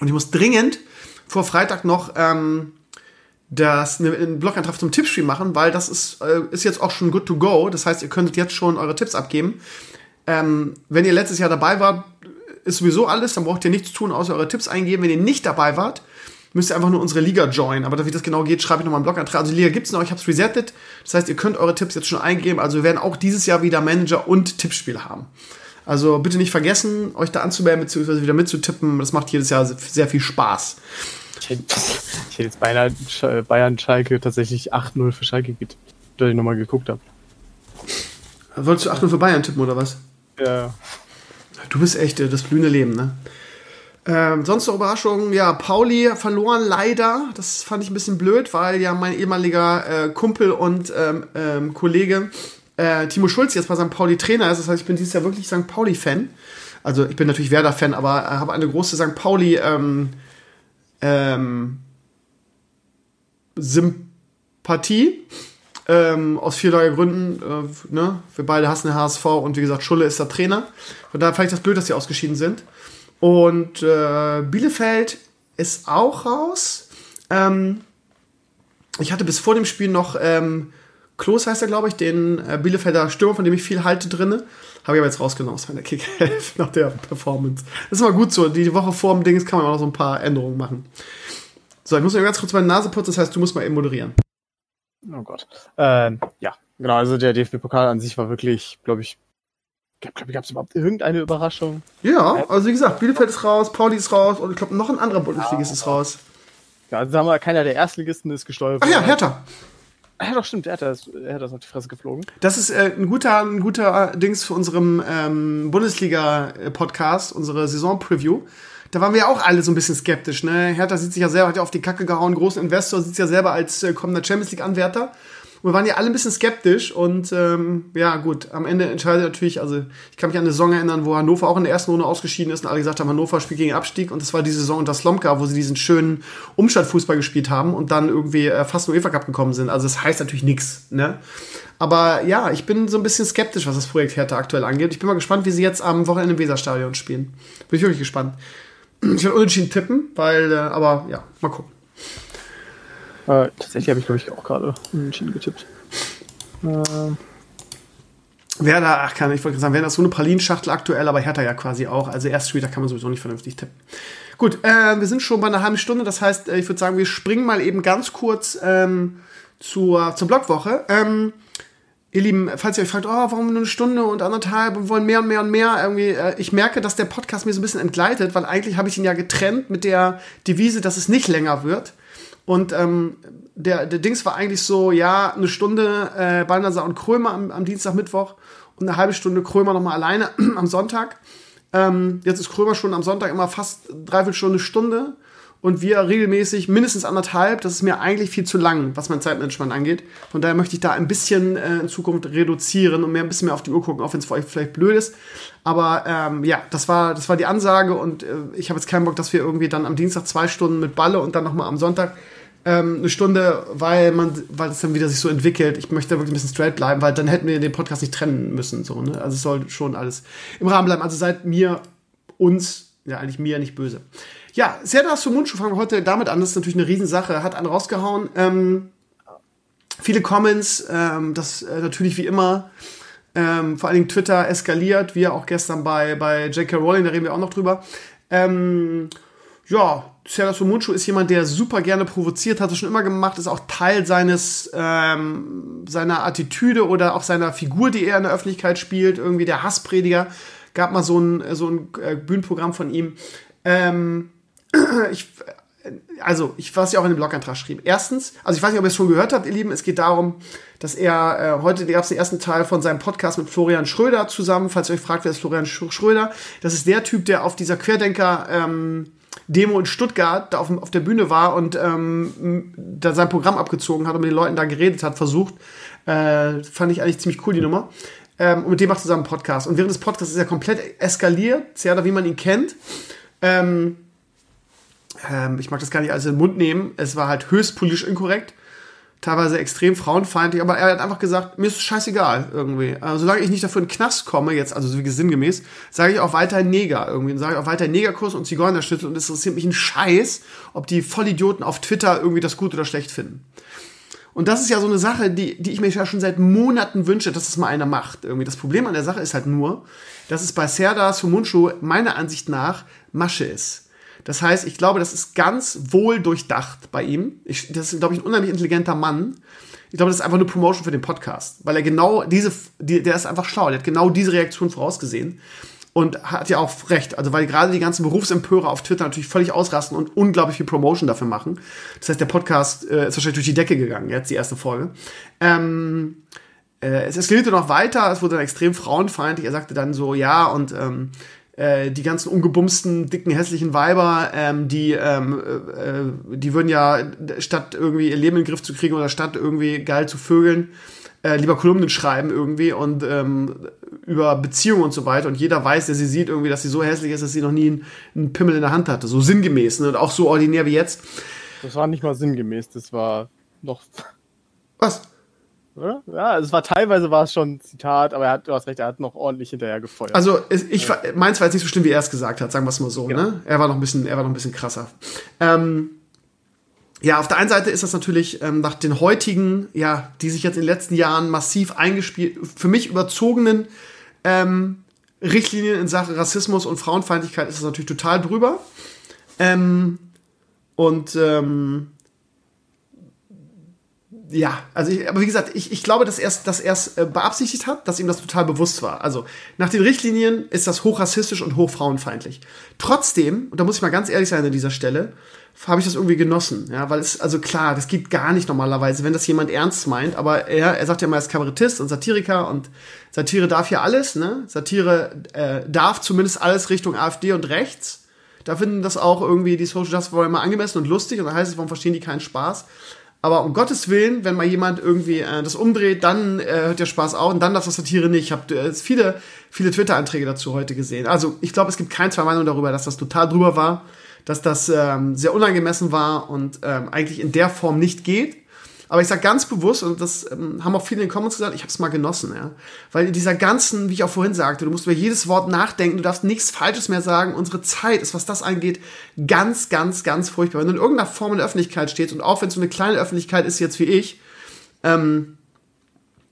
Und ich muss dringend vor Freitag noch ähm, das, ne, einen Blogantrag zum Tippspiel machen, weil das ist, äh, ist jetzt auch schon good to go. Das heißt, ihr könntet jetzt schon eure Tipps abgeben. Ähm, wenn ihr letztes Jahr dabei wart, ist sowieso alles, dann braucht ihr nichts tun, außer eure Tipps eingeben. Wenn ihr nicht dabei wart, müsst ihr einfach nur unsere Liga joinen. Aber wie das genau geht, schreibe ich nochmal einen Blogantrag. Also die Liga gibt's noch, ich habe es resettet. Das heißt, ihr könnt eure Tipps jetzt schon eingeben. Also wir werden auch dieses Jahr wieder Manager und Tippspiel haben. Also bitte nicht vergessen, euch da anzumelden bzw. wieder mitzutippen. Das macht jedes Jahr sehr viel Spaß. Ich hätte, ich hätte jetzt beinahe Bayern Schalke tatsächlich 8-0 für Schalke getippt, da ich nochmal geguckt habe. Wolltest du 8-0 für Bayern tippen oder was? Ja. Du bist echt äh, das blühende Leben, ne? Ähm, sonst noch Überraschungen, ja, Pauli verloren leider. Das fand ich ein bisschen blöd, weil ja mein ehemaliger äh, Kumpel und ähm, ähm, Kollege äh, Timo Schulz jetzt bei St. Pauli Trainer ist. Das heißt, ich bin dieses Jahr wirklich St. Pauli-Fan. Also ich bin natürlich Werder-Fan, aber äh, habe eine große St. Pauli ähm, ähm, Sympathie. Ähm, aus vielerlei Gründen. Äh, ne? Wir beide hassen den HSV und wie gesagt, Schulle ist der Trainer. Von daher fand ich das blöd, dass sie ausgeschieden sind. Und äh, Bielefeld ist auch raus. Ähm, ich hatte bis vor dem Spiel noch ähm, Klos heißt er, glaube ich, den äh, Bielefelder Stürmer, von dem ich viel halte drinne. Habe ich aber jetzt rausgenommen aus meiner kick [laughs] nach der Performance. Das ist immer gut so. Die Woche vor dem Dings kann man auch noch so ein paar Änderungen machen. So, ich muss mir ganz kurz meine Nase putzen, das heißt, du musst mal eben moderieren. Oh Gott. Ähm, ja, genau, also der DFB-Pokal an sich war wirklich, glaube ich, ich glaube, gab es überhaupt irgendeine Überraschung? Ja, also wie gesagt, Bielefeld ist raus, Pauli ist raus und ich glaube, noch ein anderer Bundesligist ja, ist raus. Ja, also sagen wir, keiner der Erstligisten ist gesteuert. Ach ja, Hertha. Ja, doch, stimmt, er hat das, er hat das auf die Fresse geflogen. Das ist äh, ein guter, ein guter Dings für unserem ähm, Bundesliga-Podcast, unsere Saison-Preview. Da waren wir ja auch alle so ein bisschen skeptisch. Ne? Hertha sieht sich ja selber, hat ja auf die Kacke gehauen, großen Investor, sieht sich ja selber als äh, kommender Champions League-Anwärter wir waren ja alle ein bisschen skeptisch und ähm, ja, gut, am Ende entscheidet natürlich, also ich kann mich an eine Saison erinnern, wo Hannover auch in der ersten Runde ausgeschieden ist und alle gesagt haben, Hannover spielt gegen Abstieg und das war die Saison unter Slomka, wo sie diesen schönen Umschaltfußball gespielt haben und dann irgendwie äh, fast nur UEFA Cup gekommen sind. Also das heißt natürlich nichts, ne? Aber ja, ich bin so ein bisschen skeptisch, was das Projekt Hertha aktuell angeht. Ich bin mal gespannt, wie sie jetzt am Wochenende im Weserstadion spielen. Bin ich wirklich gespannt. Ich werde unentschieden tippen, weil, äh, aber ja, mal gucken. Äh, tatsächlich habe ich, glaube ich, auch gerade unentschieden getippt. Äh. Werder, ach kann ich wollte sagen, Werder ist so eine Pralinschachtel aktuell, aber Hertha ja quasi auch. Also erst Spieltag kann man sowieso nicht vernünftig tippen. Gut, äh, wir sind schon bei einer halben Stunde, das heißt, äh, ich würde sagen, wir springen mal eben ganz kurz ähm, zur, zur Blogwoche. Ähm, ihr Lieben, falls ihr euch fragt, oh, warum nur eine Stunde und anderthalb und wollen mehr und mehr und mehr, irgendwie, äh, ich merke, dass der Podcast mir so ein bisschen entgleitet, weil eigentlich habe ich ihn ja getrennt mit der Devise, dass es nicht länger wird. Und ähm, der, der Dings war eigentlich so, ja, eine Stunde äh, Balnasar und Krömer am, am Dienstag, Mittwoch und eine halbe Stunde Krömer nochmal alleine [clears throat] am Sonntag. Ähm, jetzt ist Krömer schon am Sonntag immer fast dreiviertel Stunde, Stunde. Und wir regelmäßig mindestens anderthalb. Das ist mir eigentlich viel zu lang, was mein Zeitmanagement angeht. Von daher möchte ich da ein bisschen äh, in Zukunft reduzieren und mehr ein bisschen mehr auf die Uhr gucken, auch wenn es für euch vielleicht blöd ist. Aber ähm, ja, das war, das war die Ansage und äh, ich habe jetzt keinen Bock, dass wir irgendwie dann am Dienstag zwei Stunden mit Balle und dann nochmal am Sonntag ähm, eine Stunde, weil man, weil es dann wieder sich so entwickelt. Ich möchte da wirklich ein bisschen straight bleiben, weil dann hätten wir den Podcast nicht trennen müssen. So, ne? Also es soll schon alles im Rahmen bleiben. Also seid mir, uns, ja eigentlich mir nicht böse. Ja, Serdar Sumunchu fangen wir heute damit an. Das ist natürlich eine Riesensache. Hat einen rausgehauen. Ähm, viele Comments, ähm, das äh, natürlich wie immer. Ähm, vor allen Dingen Twitter eskaliert, wie auch gestern bei, bei J.K. Rowling, da reden wir auch noch drüber. Ähm, ja, Serdar Somuncu ist jemand, der super gerne provoziert, hat es schon immer gemacht, ist auch Teil seines ähm, seiner Attitüde oder auch seiner Figur, die er in der Öffentlichkeit spielt, irgendwie der Hassprediger. Gab mal so ein, so ein äh, Bühnenprogramm von ihm. Ähm, [clears throat] ich, also, ich, was ich auch in dem Blogantrag schrieb. Erstens, also ich weiß nicht, ob ihr es schon gehört habt, ihr Lieben, es geht darum, dass er, äh, heute gab es den ersten Teil von seinem Podcast mit Florian Schröder zusammen. Falls ihr euch fragt, wer ist Florian Schröder? Das ist der Typ, der auf dieser Querdenker, ähm, Demo in Stuttgart da auf, auf der Bühne war und ähm, da sein Programm abgezogen hat und mit den Leuten da geredet hat, versucht. Äh, fand ich eigentlich ziemlich cool, die Nummer. Ähm, und mit dem macht er zusammen einen Podcast. Und während des Podcasts ist er komplett eskaliert, sehr wie man ihn kennt. Ähm, ähm, ich mag das gar nicht alles in den Mund nehmen. Es war halt höchst politisch inkorrekt teilweise extrem frauenfeindlich, aber er hat einfach gesagt, mir ist es scheißegal irgendwie. Also, solange ich nicht dafür in den Knast komme, jetzt, also wie sinngemäß, sage ich auch weiterhin Neger irgendwie. Sage ich auch weiterhin Negerkurs und Zigeunerschnitzel und es interessiert mich ein Scheiß, ob die Vollidioten auf Twitter irgendwie das gut oder schlecht finden. Und das ist ja so eine Sache, die, die ich mir ja schon seit Monaten wünsche, dass es mal einer macht. Irgendwie. Das Problem an der Sache ist halt nur, dass es bei Serdar Sumunchu meiner Ansicht nach Masche ist. Das heißt, ich glaube, das ist ganz wohl durchdacht bei ihm. Ich, das ist, glaube ich, ein unheimlich intelligenter Mann. Ich glaube, das ist einfach eine Promotion für den Podcast, weil er genau diese, die, der ist einfach schlau, der hat genau diese Reaktion vorausgesehen und hat ja auch recht. Also, weil gerade die ganzen Berufsempörer auf Twitter natürlich völlig ausrasten und unglaublich viel Promotion dafür machen. Das heißt, der Podcast äh, ist wahrscheinlich durch die Decke gegangen, jetzt die erste Folge. Ähm, äh, es eskalierte noch weiter, es wurde dann extrem frauenfeindlich. Er sagte dann so, ja, und ähm, äh, die ganzen ungebumsten, dicken, hässlichen Weiber, ähm, die, ähm, äh, die würden ja, statt irgendwie ihr Leben in den Griff zu kriegen oder statt irgendwie geil zu vögeln, äh, lieber Kolumnen schreiben irgendwie und ähm, über Beziehungen und so weiter. Und jeder weiß, der sie sieht, irgendwie, dass sie so hässlich ist, dass sie noch nie einen, einen Pimmel in der Hand hatte. So sinngemäß ne? und auch so ordinär wie jetzt. Das war nicht mal sinngemäß, das war noch. Was? Oder? Ja, es war teilweise war es schon ein Zitat, aber er hat, du hast recht, er hat noch ordentlich hinterher gefeuert. Also ich, ja. meins war jetzt nicht so schlimm, wie er es gesagt hat, sagen wir es mal so. Genau. Ne? Er war noch ein bisschen, er war noch ein bisschen krasser. Ähm, ja, auf der einen Seite ist das natürlich ähm, nach den heutigen, ja, die sich jetzt in den letzten Jahren massiv eingespielt, für mich überzogenen ähm, Richtlinien in Sachen Rassismus und Frauenfeindlichkeit ist das natürlich total drüber. Ähm, und ähm, ja, also ich, aber wie gesagt, ich, ich glaube, dass er es dass er's, äh, beabsichtigt hat, dass ihm das total bewusst war. Also nach den Richtlinien ist das hochrassistisch und hochfrauenfeindlich. Trotzdem, und da muss ich mal ganz ehrlich sein an dieser Stelle, habe ich das irgendwie genossen. Ja, weil es, also klar, das geht gar nicht normalerweise, wenn das jemand ernst meint, aber er, er sagt ja mal, er ist Kabarettist und Satiriker und Satire darf ja alles, ne? Satire äh, darf zumindest alles Richtung AfD und rechts. Da finden das auch irgendwie die Social Justice Warrior immer angemessen und lustig und da heißt es, warum verstehen die keinen Spaß? Aber um Gottes Willen, wenn mal jemand irgendwie äh, das umdreht, dann äh, hört der Spaß auf und dann darf das Satire nicht. Ich habe äh, viele, viele Twitter-Anträge dazu heute gesehen. Also ich glaube, es gibt keine zwei Meinungen darüber, dass das total drüber war dass das ähm, sehr unangemessen war und ähm, eigentlich in der Form nicht geht. Aber ich sage ganz bewusst, und das ähm, haben auch viele in den Comments gesagt, ich habe es mal genossen, ja. Weil in dieser ganzen, wie ich auch vorhin sagte, du musst über jedes Wort nachdenken, du darfst nichts Falsches mehr sagen. Unsere Zeit ist, was das angeht, ganz, ganz, ganz furchtbar. Wenn du in irgendeiner Form in der Öffentlichkeit stehst und auch wenn es so eine kleine Öffentlichkeit ist jetzt wie ich, ähm,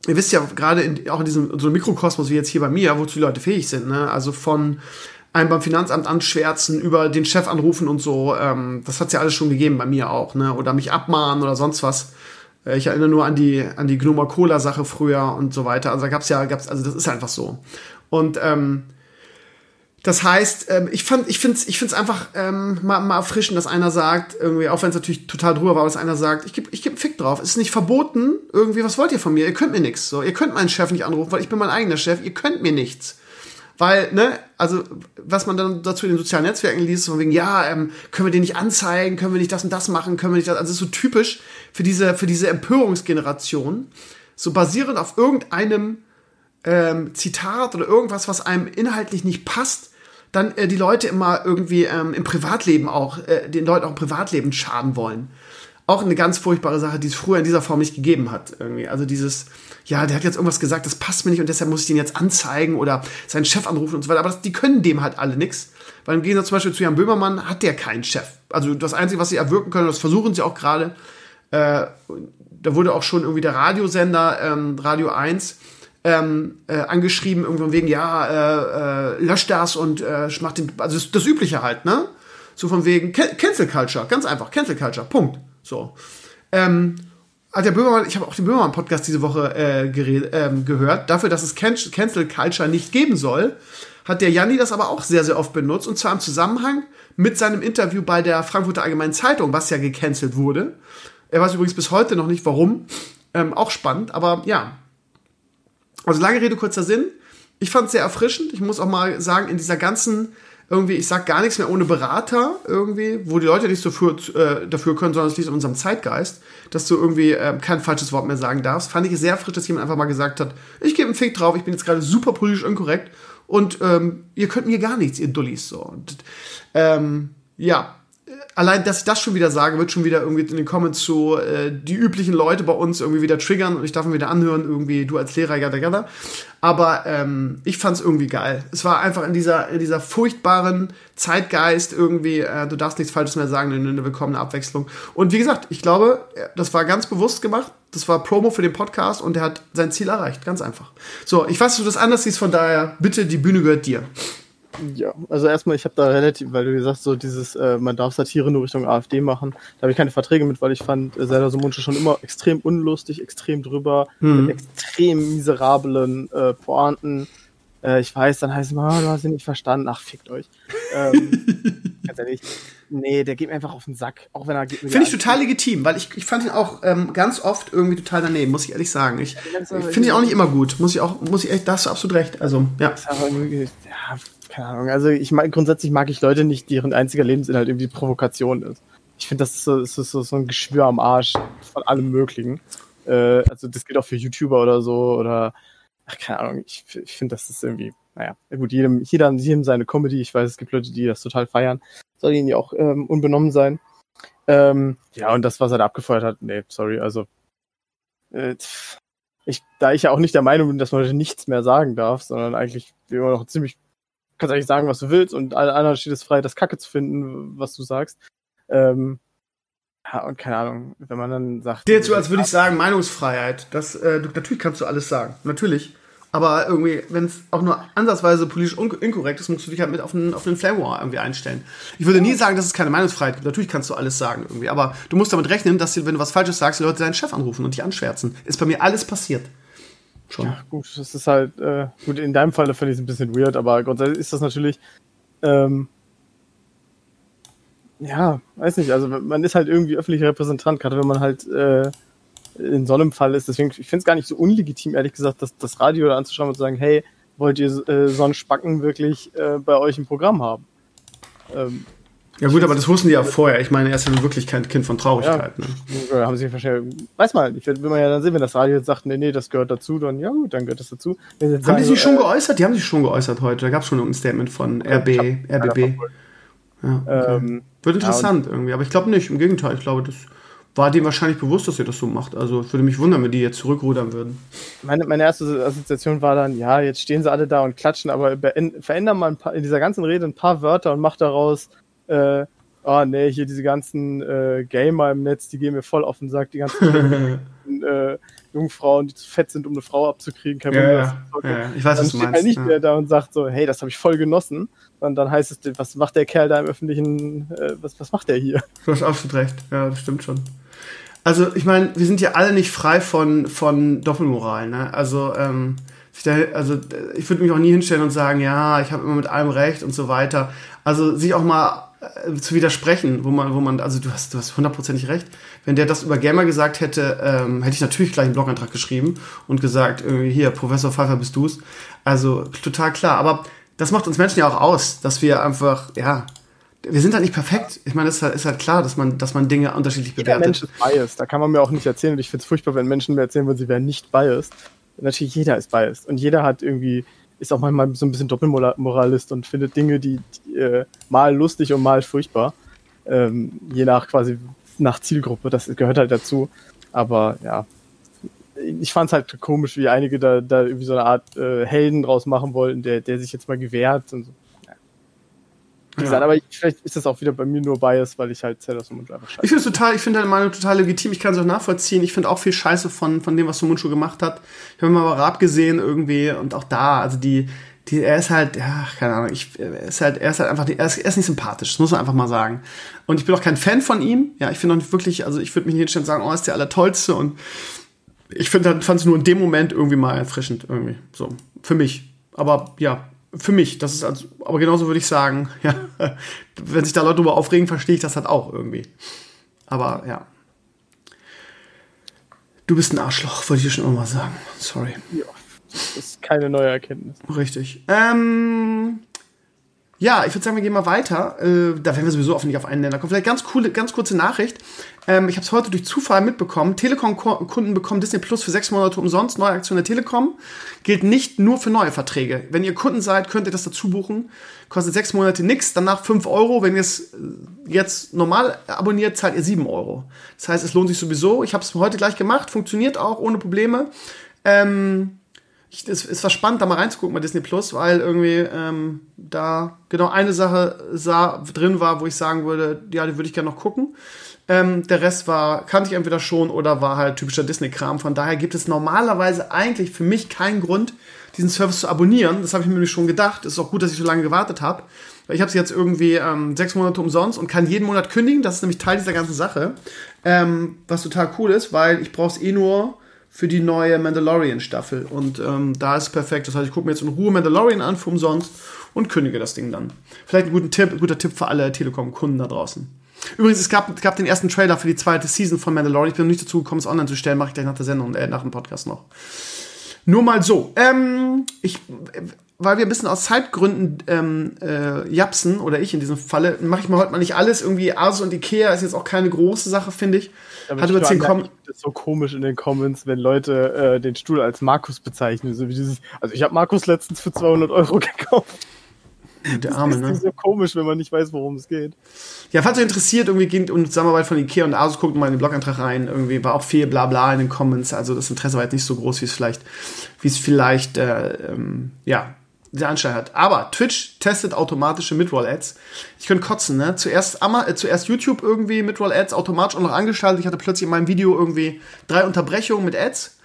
ihr wisst ja gerade in, auch in diesem so einem Mikrokosmos wie jetzt hier bei mir, wozu die Leute fähig sind, ne? Also von einen beim Finanzamt anschwärzen, über den Chef anrufen und so. Ähm, das hat's ja alles schon gegeben bei mir auch, ne? Oder mich abmahnen oder sonst was. Äh, ich erinnere nur an die, an die Gnoma Cola Sache früher und so weiter. Also da gab's ja, gab's, also das ist einfach so. Und ähm, das heißt, ähm, ich fand, ich finde es ich find's einfach ähm, mal, mal erfrischend, dass einer sagt, irgendwie, auch wenn es natürlich total drüber war, dass einer sagt, ich gebe ich geb Fick drauf. Es ist nicht verboten, irgendwie, was wollt ihr von mir? Ihr könnt mir nichts. So, ihr könnt meinen Chef nicht anrufen, weil ich bin mein eigener Chef, ihr könnt mir nichts. Weil, ne, also, was man dann dazu in den sozialen Netzwerken liest, von wegen, ja, ähm, können wir den nicht anzeigen, können wir nicht das und das machen, können wir nicht das, also, das ist so typisch für diese, für diese Empörungsgeneration, so basierend auf irgendeinem ähm, Zitat oder irgendwas, was einem inhaltlich nicht passt, dann äh, die Leute immer irgendwie ähm, im Privatleben auch, äh, den Leuten auch im Privatleben schaden wollen. Auch eine ganz furchtbare Sache, die es früher in dieser Form nicht gegeben hat. Irgendwie. Also dieses, ja, der hat jetzt irgendwas gesagt, das passt mir nicht und deshalb muss ich den jetzt anzeigen oder seinen Chef anrufen und so weiter. Aber das, die können dem halt alle nichts. Weil im Gegensatz zum Beispiel zu Jan Böhmermann hat der keinen Chef. Also das Einzige, was sie erwirken können, das versuchen sie auch gerade, äh, da wurde auch schon irgendwie der Radiosender ähm, Radio 1 ähm, äh, angeschrieben, irgendwann wegen, ja, äh, äh, löscht das und äh, macht den, also das, das Übliche halt, ne? So von wegen Cancel Culture, ganz einfach, Cancel Culture, Punkt. So. Ähm, hat der Böhmermann, ich habe auch den Böhmermann-Podcast diese Woche äh, gered, ähm, gehört, dafür, dass es Can Cancel Culture nicht geben soll, hat der Janni das aber auch sehr, sehr oft benutzt, und zwar im Zusammenhang mit seinem Interview bei der Frankfurter Allgemeinen Zeitung, was ja gecancelt wurde. Er weiß übrigens bis heute noch nicht, warum. Ähm, auch spannend, aber ja. Also lange Rede, kurzer Sinn. Ich fand es sehr erfrischend. Ich muss auch mal sagen, in dieser ganzen irgendwie, ich sag gar nichts mehr ohne Berater irgendwie, wo die Leute nicht so für, äh, dafür können, sondern es liegt in unserem Zeitgeist, dass du irgendwie äh, kein falsches Wort mehr sagen darfst. Fand ich sehr frisch, dass jemand einfach mal gesagt hat, ich gebe einen Fick drauf, ich bin jetzt gerade super politisch inkorrekt und ähm, ihr könnt mir gar nichts, ihr Dullis. So. Und, ähm, ja, allein, dass ich das schon wieder sage, wird schon wieder irgendwie in den Comments so äh, die üblichen Leute bei uns irgendwie wieder triggern und ich darf mir wieder anhören, irgendwie du als Lehrer, yada, yada. Aber ähm, ich fand's irgendwie geil. Es war einfach in dieser, in dieser furchtbaren Zeitgeist irgendwie, äh, du darfst nichts Falsches mehr sagen, eine, eine willkommene Abwechslung. Und wie gesagt, ich glaube, das war ganz bewusst gemacht. Das war Promo für den Podcast und er hat sein Ziel erreicht. Ganz einfach. So, ich weiß, dass du das anders siehst, von daher, bitte, die Bühne gehört dir. Ja, also erstmal, ich habe da relativ, weil du gesagt so dieses, äh, man darf Satire nur Richtung AfD machen, da habe ich keine Verträge mit, weil ich fand äh, Serdar Somuncu schon immer extrem unlustig, extrem drüber, mhm. mit extrem miserablen äh, Pointen. Äh, ich weiß, dann heißt es mal, oh, du hast ihn nicht verstanden, ach, fickt euch. Ähm, [laughs] ganz ehrlich, nee, der geht mir einfach auf den Sack, auch wenn er geht Finde ich total legitim, weil ich, ich fand ihn auch ähm, ganz oft irgendwie total daneben, muss ich ehrlich sagen. Ich, ich finde ihn auch nicht immer gut, muss ich auch, muss ich echt, da hast du absolut recht, also, ja. Ja, keine Ahnung. Also ich mag grundsätzlich mag ich Leute nicht, deren einziger Lebensinhalt irgendwie Provokation ist. Ich finde, das ist, so, ist so, so ein Geschwür am Arsch von allem Möglichen. Äh, also das gilt auch für YouTuber oder so oder ach, keine Ahnung. Ich, ich finde, das ist irgendwie, naja, gut, jedem, jeder, jedem seine Comedy. Ich weiß, es gibt Leute, die das total feiern. Soll ihnen ja auch ähm, unbenommen sein. Ähm, ja, und das, was er da abgefeuert hat, nee, sorry, also äh, ich, da ich ja auch nicht der Meinung bin, dass man nichts mehr sagen darf, sondern eigentlich immer noch ziemlich, kannst eigentlich sagen, was du willst und alle anderen steht es frei, das Kacke zu finden, was du sagst. Ähm, ja, und keine Ahnung, wenn man dann sagt. Dir zu, als würde ich sagen, Meinungsfreiheit. Das, äh, du, natürlich kannst du alles sagen. Natürlich. Aber irgendwie, wenn es auch nur ansatzweise politisch inkorrekt ist, musst du dich halt mit auf einen, auf einen Flame War irgendwie einstellen. Ich würde nie sagen, dass es keine Meinungsfreiheit gibt. Natürlich kannst du alles sagen irgendwie. Aber du musst damit rechnen, dass, wenn du was Falsches sagst, die Leute deinen Chef anrufen und dich anschwärzen. Ist bei mir alles passiert. Schon. Ja, gut, das ist halt, äh, gut, in deinem Fall finde ich es ein bisschen weird, aber grundsätzlich ist das natürlich, ähm, ja, weiß nicht, also man ist halt irgendwie öffentlicher Repräsentant, gerade wenn man halt, äh, in so einem Fall ist. Deswegen, ich finde es gar nicht so unlegitim, ehrlich gesagt, das, das Radio anzuschauen und zu sagen, hey, wollt ihr äh, so einen Spacken wirklich äh, bei euch im Programm haben? Ähm, ja gut, aber das wussten die ja vorher. Ich meine, er ist ja wirklich kein Kind von Traurigkeit. Ja, ne? haben sie wahrscheinlich, weiß mal, ich will man ja dann sehen, wenn das Radio jetzt sagt, nee, nee, das gehört dazu, dann ja gut, dann gehört das dazu. haben sagen, die sich schon äh, geäußert? Die haben sich schon geäußert heute. Da gab es schon ein Statement von RB, RBB. Ja, okay. ähm, Wird interessant ja, irgendwie, aber ich glaube nicht. Im Gegenteil, ich glaube, das war dem wahrscheinlich bewusst, dass ihr das so macht. Also würde mich wundern, wenn die jetzt zurückrudern würden. Meine, meine erste Assoziation war dann, ja, jetzt stehen sie alle da und klatschen, aber verändern mal paar, in dieser ganzen Rede ein paar Wörter und macht daraus, äh, oh nee, hier diese ganzen äh, Gamer im Netz, die gehen mir voll auf den Sack, die ganzen [laughs] äh, Jungfrauen, die zu fett sind, um eine Frau abzukriegen. Kein ja, ja, ja, ich weiß, dann was du meinst. Er nicht ja. mehr da und sagt so, hey, das habe ich voll genossen. Und dann heißt es, was macht der Kerl da im öffentlichen, äh, was, was macht der hier? Du hast absolut recht, ja, das stimmt schon. Also, ich meine, wir sind ja alle nicht frei von, von Doppelmoral, ne? Also, ähm, also ich würde mich auch nie hinstellen und sagen, ja, ich habe immer mit allem recht und so weiter. Also sich auch mal äh, zu widersprechen, wo man, wo man, also du hast, du hast hundertprozentig recht. Wenn der das über Gamer gesagt hätte, ähm, hätte ich natürlich gleich einen Blogantrag geschrieben und gesagt, irgendwie hier, Professor Pfeiffer bist du's. Also total klar. Aber das macht uns Menschen ja auch aus, dass wir einfach, ja, wir sind halt nicht perfekt. Ich meine, es ist halt, ist halt klar, dass man, dass man Dinge unterschiedlich Jeder bewertet. Mensch ist biased. Da kann man mir auch nicht erzählen. Und ich finde es furchtbar, wenn Menschen mir erzählen würden, sie wären nicht biased. Natürlich, jeder ist biased. Und jeder hat irgendwie, ist auch manchmal so ein bisschen Doppelmoralist und findet Dinge, die, die äh, mal lustig und mal furchtbar. Ähm, je nach quasi, nach Zielgruppe. Das gehört halt dazu. Aber ja, ich fand es halt komisch, wie einige da, da irgendwie so eine Art äh, Helden draus machen wollten, der, der sich jetzt mal gewehrt und so. Gesagt, aber vielleicht ist das auch wieder bei mir nur Bias, weil ich halt Sailor Moon einfach scheiße Ich finde total, ich finde deine Meinung total legitim. Ich kann es auch nachvollziehen. Ich finde auch viel Scheiße von, von dem, was Sumunchu gemacht hat. Ich habe mal Rab gesehen irgendwie und auch da, also die, die, er ist halt, ja, keine Ahnung, ich, er ist halt, er ist halt einfach, er ist, er ist nicht sympathisch, das muss man einfach mal sagen. Und ich bin auch kein Fan von ihm. Ja, ich finde auch nicht wirklich, also ich würde mich nicht hinstellen und sagen, oh, ist der allertollste und ich finde, fand es nur in dem Moment irgendwie mal erfrischend, irgendwie. So, für mich. Aber ja, für mich, das ist also, aber genauso würde ich sagen, [laughs] ja, wenn sich da Leute darüber aufregen, verstehe ich das halt auch irgendwie. Aber ja. Du bist ein Arschloch, wollte ich dir schon immer mal sagen. Sorry. Ja, das ist keine neue Erkenntnis. Richtig. Ähm, ja, ich würde sagen, wir gehen mal weiter. Äh, da werden wir sowieso nicht auf einen Länder kommen. Vielleicht ganz coole, ganz kurze Nachricht. Ähm, ich habe es heute durch Zufall mitbekommen. Telekom-Kunden bekommen Disney Plus für sechs Monate umsonst. Neue Aktion der Telekom. Gilt nicht nur für neue Verträge. Wenn ihr Kunden seid, könnt ihr das dazu buchen. Kostet sechs Monate nichts, danach fünf Euro. Wenn ihr es äh, jetzt normal abonniert, zahlt ihr sieben Euro. Das heißt, es lohnt sich sowieso. Ich habe es heute gleich gemacht. Funktioniert auch ohne Probleme. Ähm, ich, es, es war spannend, da mal reinzugucken bei Disney Plus, weil irgendwie ähm, da genau eine Sache sah, drin war, wo ich sagen würde, ja, die würde ich gerne noch gucken. Ähm, der Rest war, kannte ich entweder schon oder war halt typischer Disney-Kram. Von daher gibt es normalerweise eigentlich für mich keinen Grund, diesen Service zu abonnieren. Das habe ich mir nämlich schon gedacht. Ist auch gut, dass ich so lange gewartet habe. Weil ich habe sie jetzt irgendwie ähm, sechs Monate umsonst und kann jeden Monat kündigen. Das ist nämlich Teil dieser ganzen Sache. Ähm, was total cool ist, weil ich brauche es eh nur für die neue Mandalorian-Staffel. Und ähm, da ist perfekt. Das heißt, ich gucke mir jetzt in Ruhe Mandalorian an für umsonst und kündige das Ding dann. Vielleicht ein guter Tipp, guter Tipp für alle Telekom-Kunden da draußen. Übrigens, es gab, es gab den ersten Trailer für die zweite Season von Mandalorian. Ich bin noch nicht dazu gekommen, es online zu stellen. Mache ich gleich nach der Sendung, äh, nach dem Podcast noch. Nur mal so. Ähm, ich, weil wir ein bisschen aus Zeitgründen ähm, äh, japsen, oder ich in diesem Falle, mache ich mal heute mal nicht alles. Irgendwie Asus und Ikea ist jetzt auch keine große Sache, finde ich. Aber Hat über 10 Kommen. Das ist so komisch in den Comments, wenn Leute äh, den Stuhl als Markus bezeichnen. So wie dieses, also ich habe Markus letztens für 200 Euro gekauft. Der Arme, das ist ne? so komisch, wenn man nicht weiß, worum es geht. Ja, falls euch interessiert, irgendwie geht um die Zusammenarbeit von Ikea und Asus, guckt mal in den Blogantrag rein. Irgendwie war auch viel Blabla in den Comments. Also das Interesse war jetzt nicht so groß, wie es vielleicht, wie es vielleicht, äh, ähm, ja, der Anschein hat. Aber Twitch testet automatische Midroll-Ads. Ich könnte kotzen, ne? Zuerst, Ama äh, zuerst YouTube irgendwie Midroll-Ads automatisch auch noch angeschaltet. Ich hatte plötzlich in meinem Video irgendwie drei Unterbrechungen mit Ads.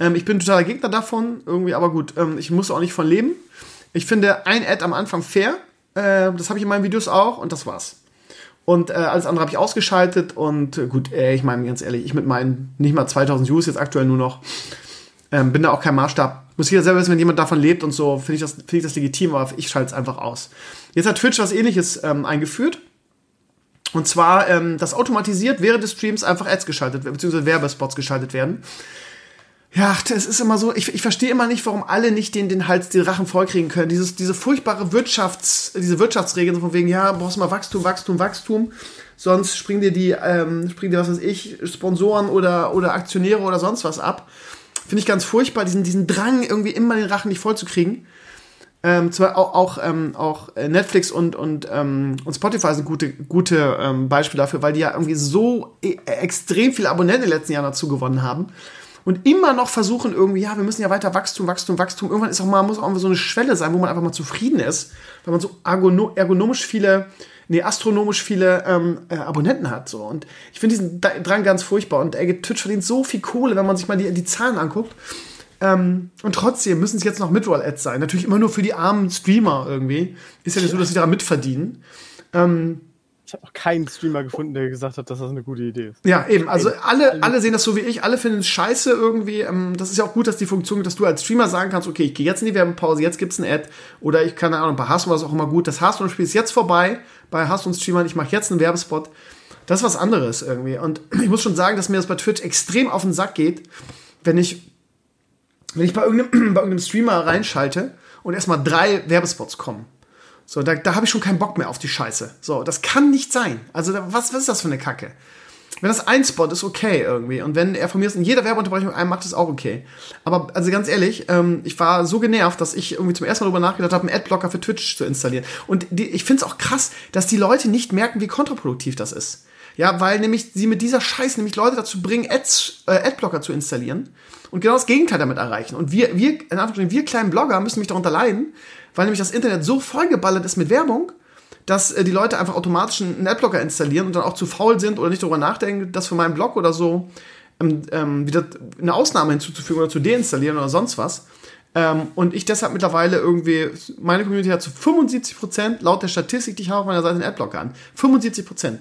Ähm, ich bin totaler Gegner davon, irgendwie, aber gut, ähm, ich muss auch nicht von leben. Ich finde ein Ad am Anfang fair. Äh, das habe ich in meinen Videos auch und das war's. Und äh, alles andere habe ich ausgeschaltet und äh, gut, äh, ich meine ganz ehrlich, ich mit meinen nicht mal 2000 Views jetzt aktuell nur noch, ähm, bin da auch kein Maßstab. Muss jeder selber wissen, wenn jemand davon lebt und so, finde ich, das, find ich das legitim, aber ich schalte es einfach aus. Jetzt hat Twitch was ähnliches ähm, eingeführt. Und zwar, ähm, dass automatisiert während des Streams einfach Ads geschaltet werden, beziehungsweise Werbespots geschaltet werden. Ja, das ist immer so, ich, ich verstehe immer nicht, warum alle nicht den, den Hals, die Rachen vollkriegen können. Dieses, diese furchtbare Wirtschafts-, diese Wirtschaftsregeln, von wegen, ja, brauchst du mal Wachstum, Wachstum, Wachstum. Sonst springen dir die, ähm, springen dir, was weiß ich, Sponsoren oder, oder Aktionäre oder sonst was ab. Finde ich ganz furchtbar, diesen, diesen Drang, irgendwie immer den Rachen nicht vollzukriegen. Ähm, zwar auch, auch, ähm, auch Netflix und, und, ähm, und Spotify sind gute, gute ähm, Beispiele dafür, weil die ja irgendwie so e extrem viele Abonnenten in den letzten Jahren dazu gewonnen haben und immer noch versuchen irgendwie, ja, wir müssen ja weiter Wachstum, Wachstum, Wachstum. Irgendwann ist auch mal, muss auch so eine Schwelle sein, wo man einfach mal zufrieden ist, weil man so ergonomisch viele, nee, astronomisch viele ähm, äh, Abonnenten hat. So. Und ich finde diesen Drang ganz furchtbar. Und äh, Twitch verdient so viel Kohle, wenn man sich mal die, die Zahlen anguckt. Ähm, und trotzdem müssen es jetzt noch Midroll-Ads sein. Natürlich immer nur für die armen Streamer irgendwie. Ist ja nicht so, dass sie daran mitverdienen. Ähm, ich habe noch keinen Streamer gefunden, der gesagt hat, dass das eine gute Idee ist. Ja, eben. Also alle, alle sehen das so wie ich. Alle finden es scheiße irgendwie. Ähm, das ist ja auch gut, dass die Funktion, dass du als Streamer sagen kannst, okay, ich gehe jetzt in die Werbepause, jetzt gibt's ein Ad. Oder ich kann Ahnung, bei Hearthstone war es auch immer gut. Das Hearthstone-Spiel ist jetzt vorbei. Bei Hearthstone-Streamern, ich mache jetzt einen Werbespot. Das ist was anderes irgendwie. Und [clears throat] ich muss schon sagen, dass mir das bei Twitch extrem auf den Sack geht, wenn ich, wenn ich bei irgendeinem, [clears throat] bei irgendeinem Streamer reinschalte und erstmal drei Werbespots kommen. So, da, da habe ich schon keinen Bock mehr auf die Scheiße. So, das kann nicht sein. Also, was, was ist das für eine Kacke? Wenn das ein Spot ist, okay irgendwie. Und wenn er von mir ist in jeder Werbeunterbrechung einen macht, ist auch okay. Aber also ganz ehrlich, ähm, ich war so genervt, dass ich irgendwie zum ersten Mal darüber nachgedacht habe, einen Adblocker für Twitch zu installieren. Und die, ich finde es auch krass, dass die Leute nicht merken, wie kontraproduktiv das ist. Ja, weil nämlich sie mit dieser Scheiße nämlich Leute dazu bringen, Ads, äh, Adblocker zu installieren und genau das Gegenteil damit erreichen. Und wir, wir, in Anführungszeichen, wir kleinen Blogger müssen mich darunter leiden, weil nämlich das Internet so vollgeballert ist mit Werbung, dass äh, die Leute einfach automatisch einen Adblocker installieren und dann auch zu faul sind oder nicht darüber nachdenken, das für meinen Blog oder so ähm, ähm, wieder eine Ausnahme hinzuzufügen oder zu deinstallieren oder sonst was. Ähm, und ich deshalb mittlerweile irgendwie, meine Community hat zu 75% laut der Statistik, die ich habe auf meiner Seite, einen Adblocker an. 75%.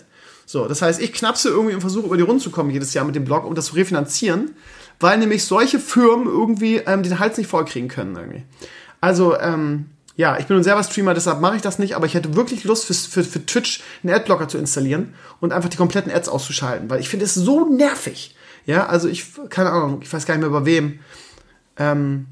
So, das heißt, ich knapse irgendwie und versuche über die Runde zu kommen jedes Jahr mit dem Blog, um das zu refinanzieren, weil nämlich solche Firmen irgendwie ähm, den Hals nicht vollkriegen können irgendwie. Also, ähm, ja, ich bin ein selber Streamer, deshalb mache ich das nicht, aber ich hätte wirklich Lust für, für, für Twitch einen Adblocker zu installieren und einfach die kompletten Ads auszuschalten, weil ich finde es so nervig. Ja, also ich, keine Ahnung, ich weiß gar nicht mehr über wem. Ähm,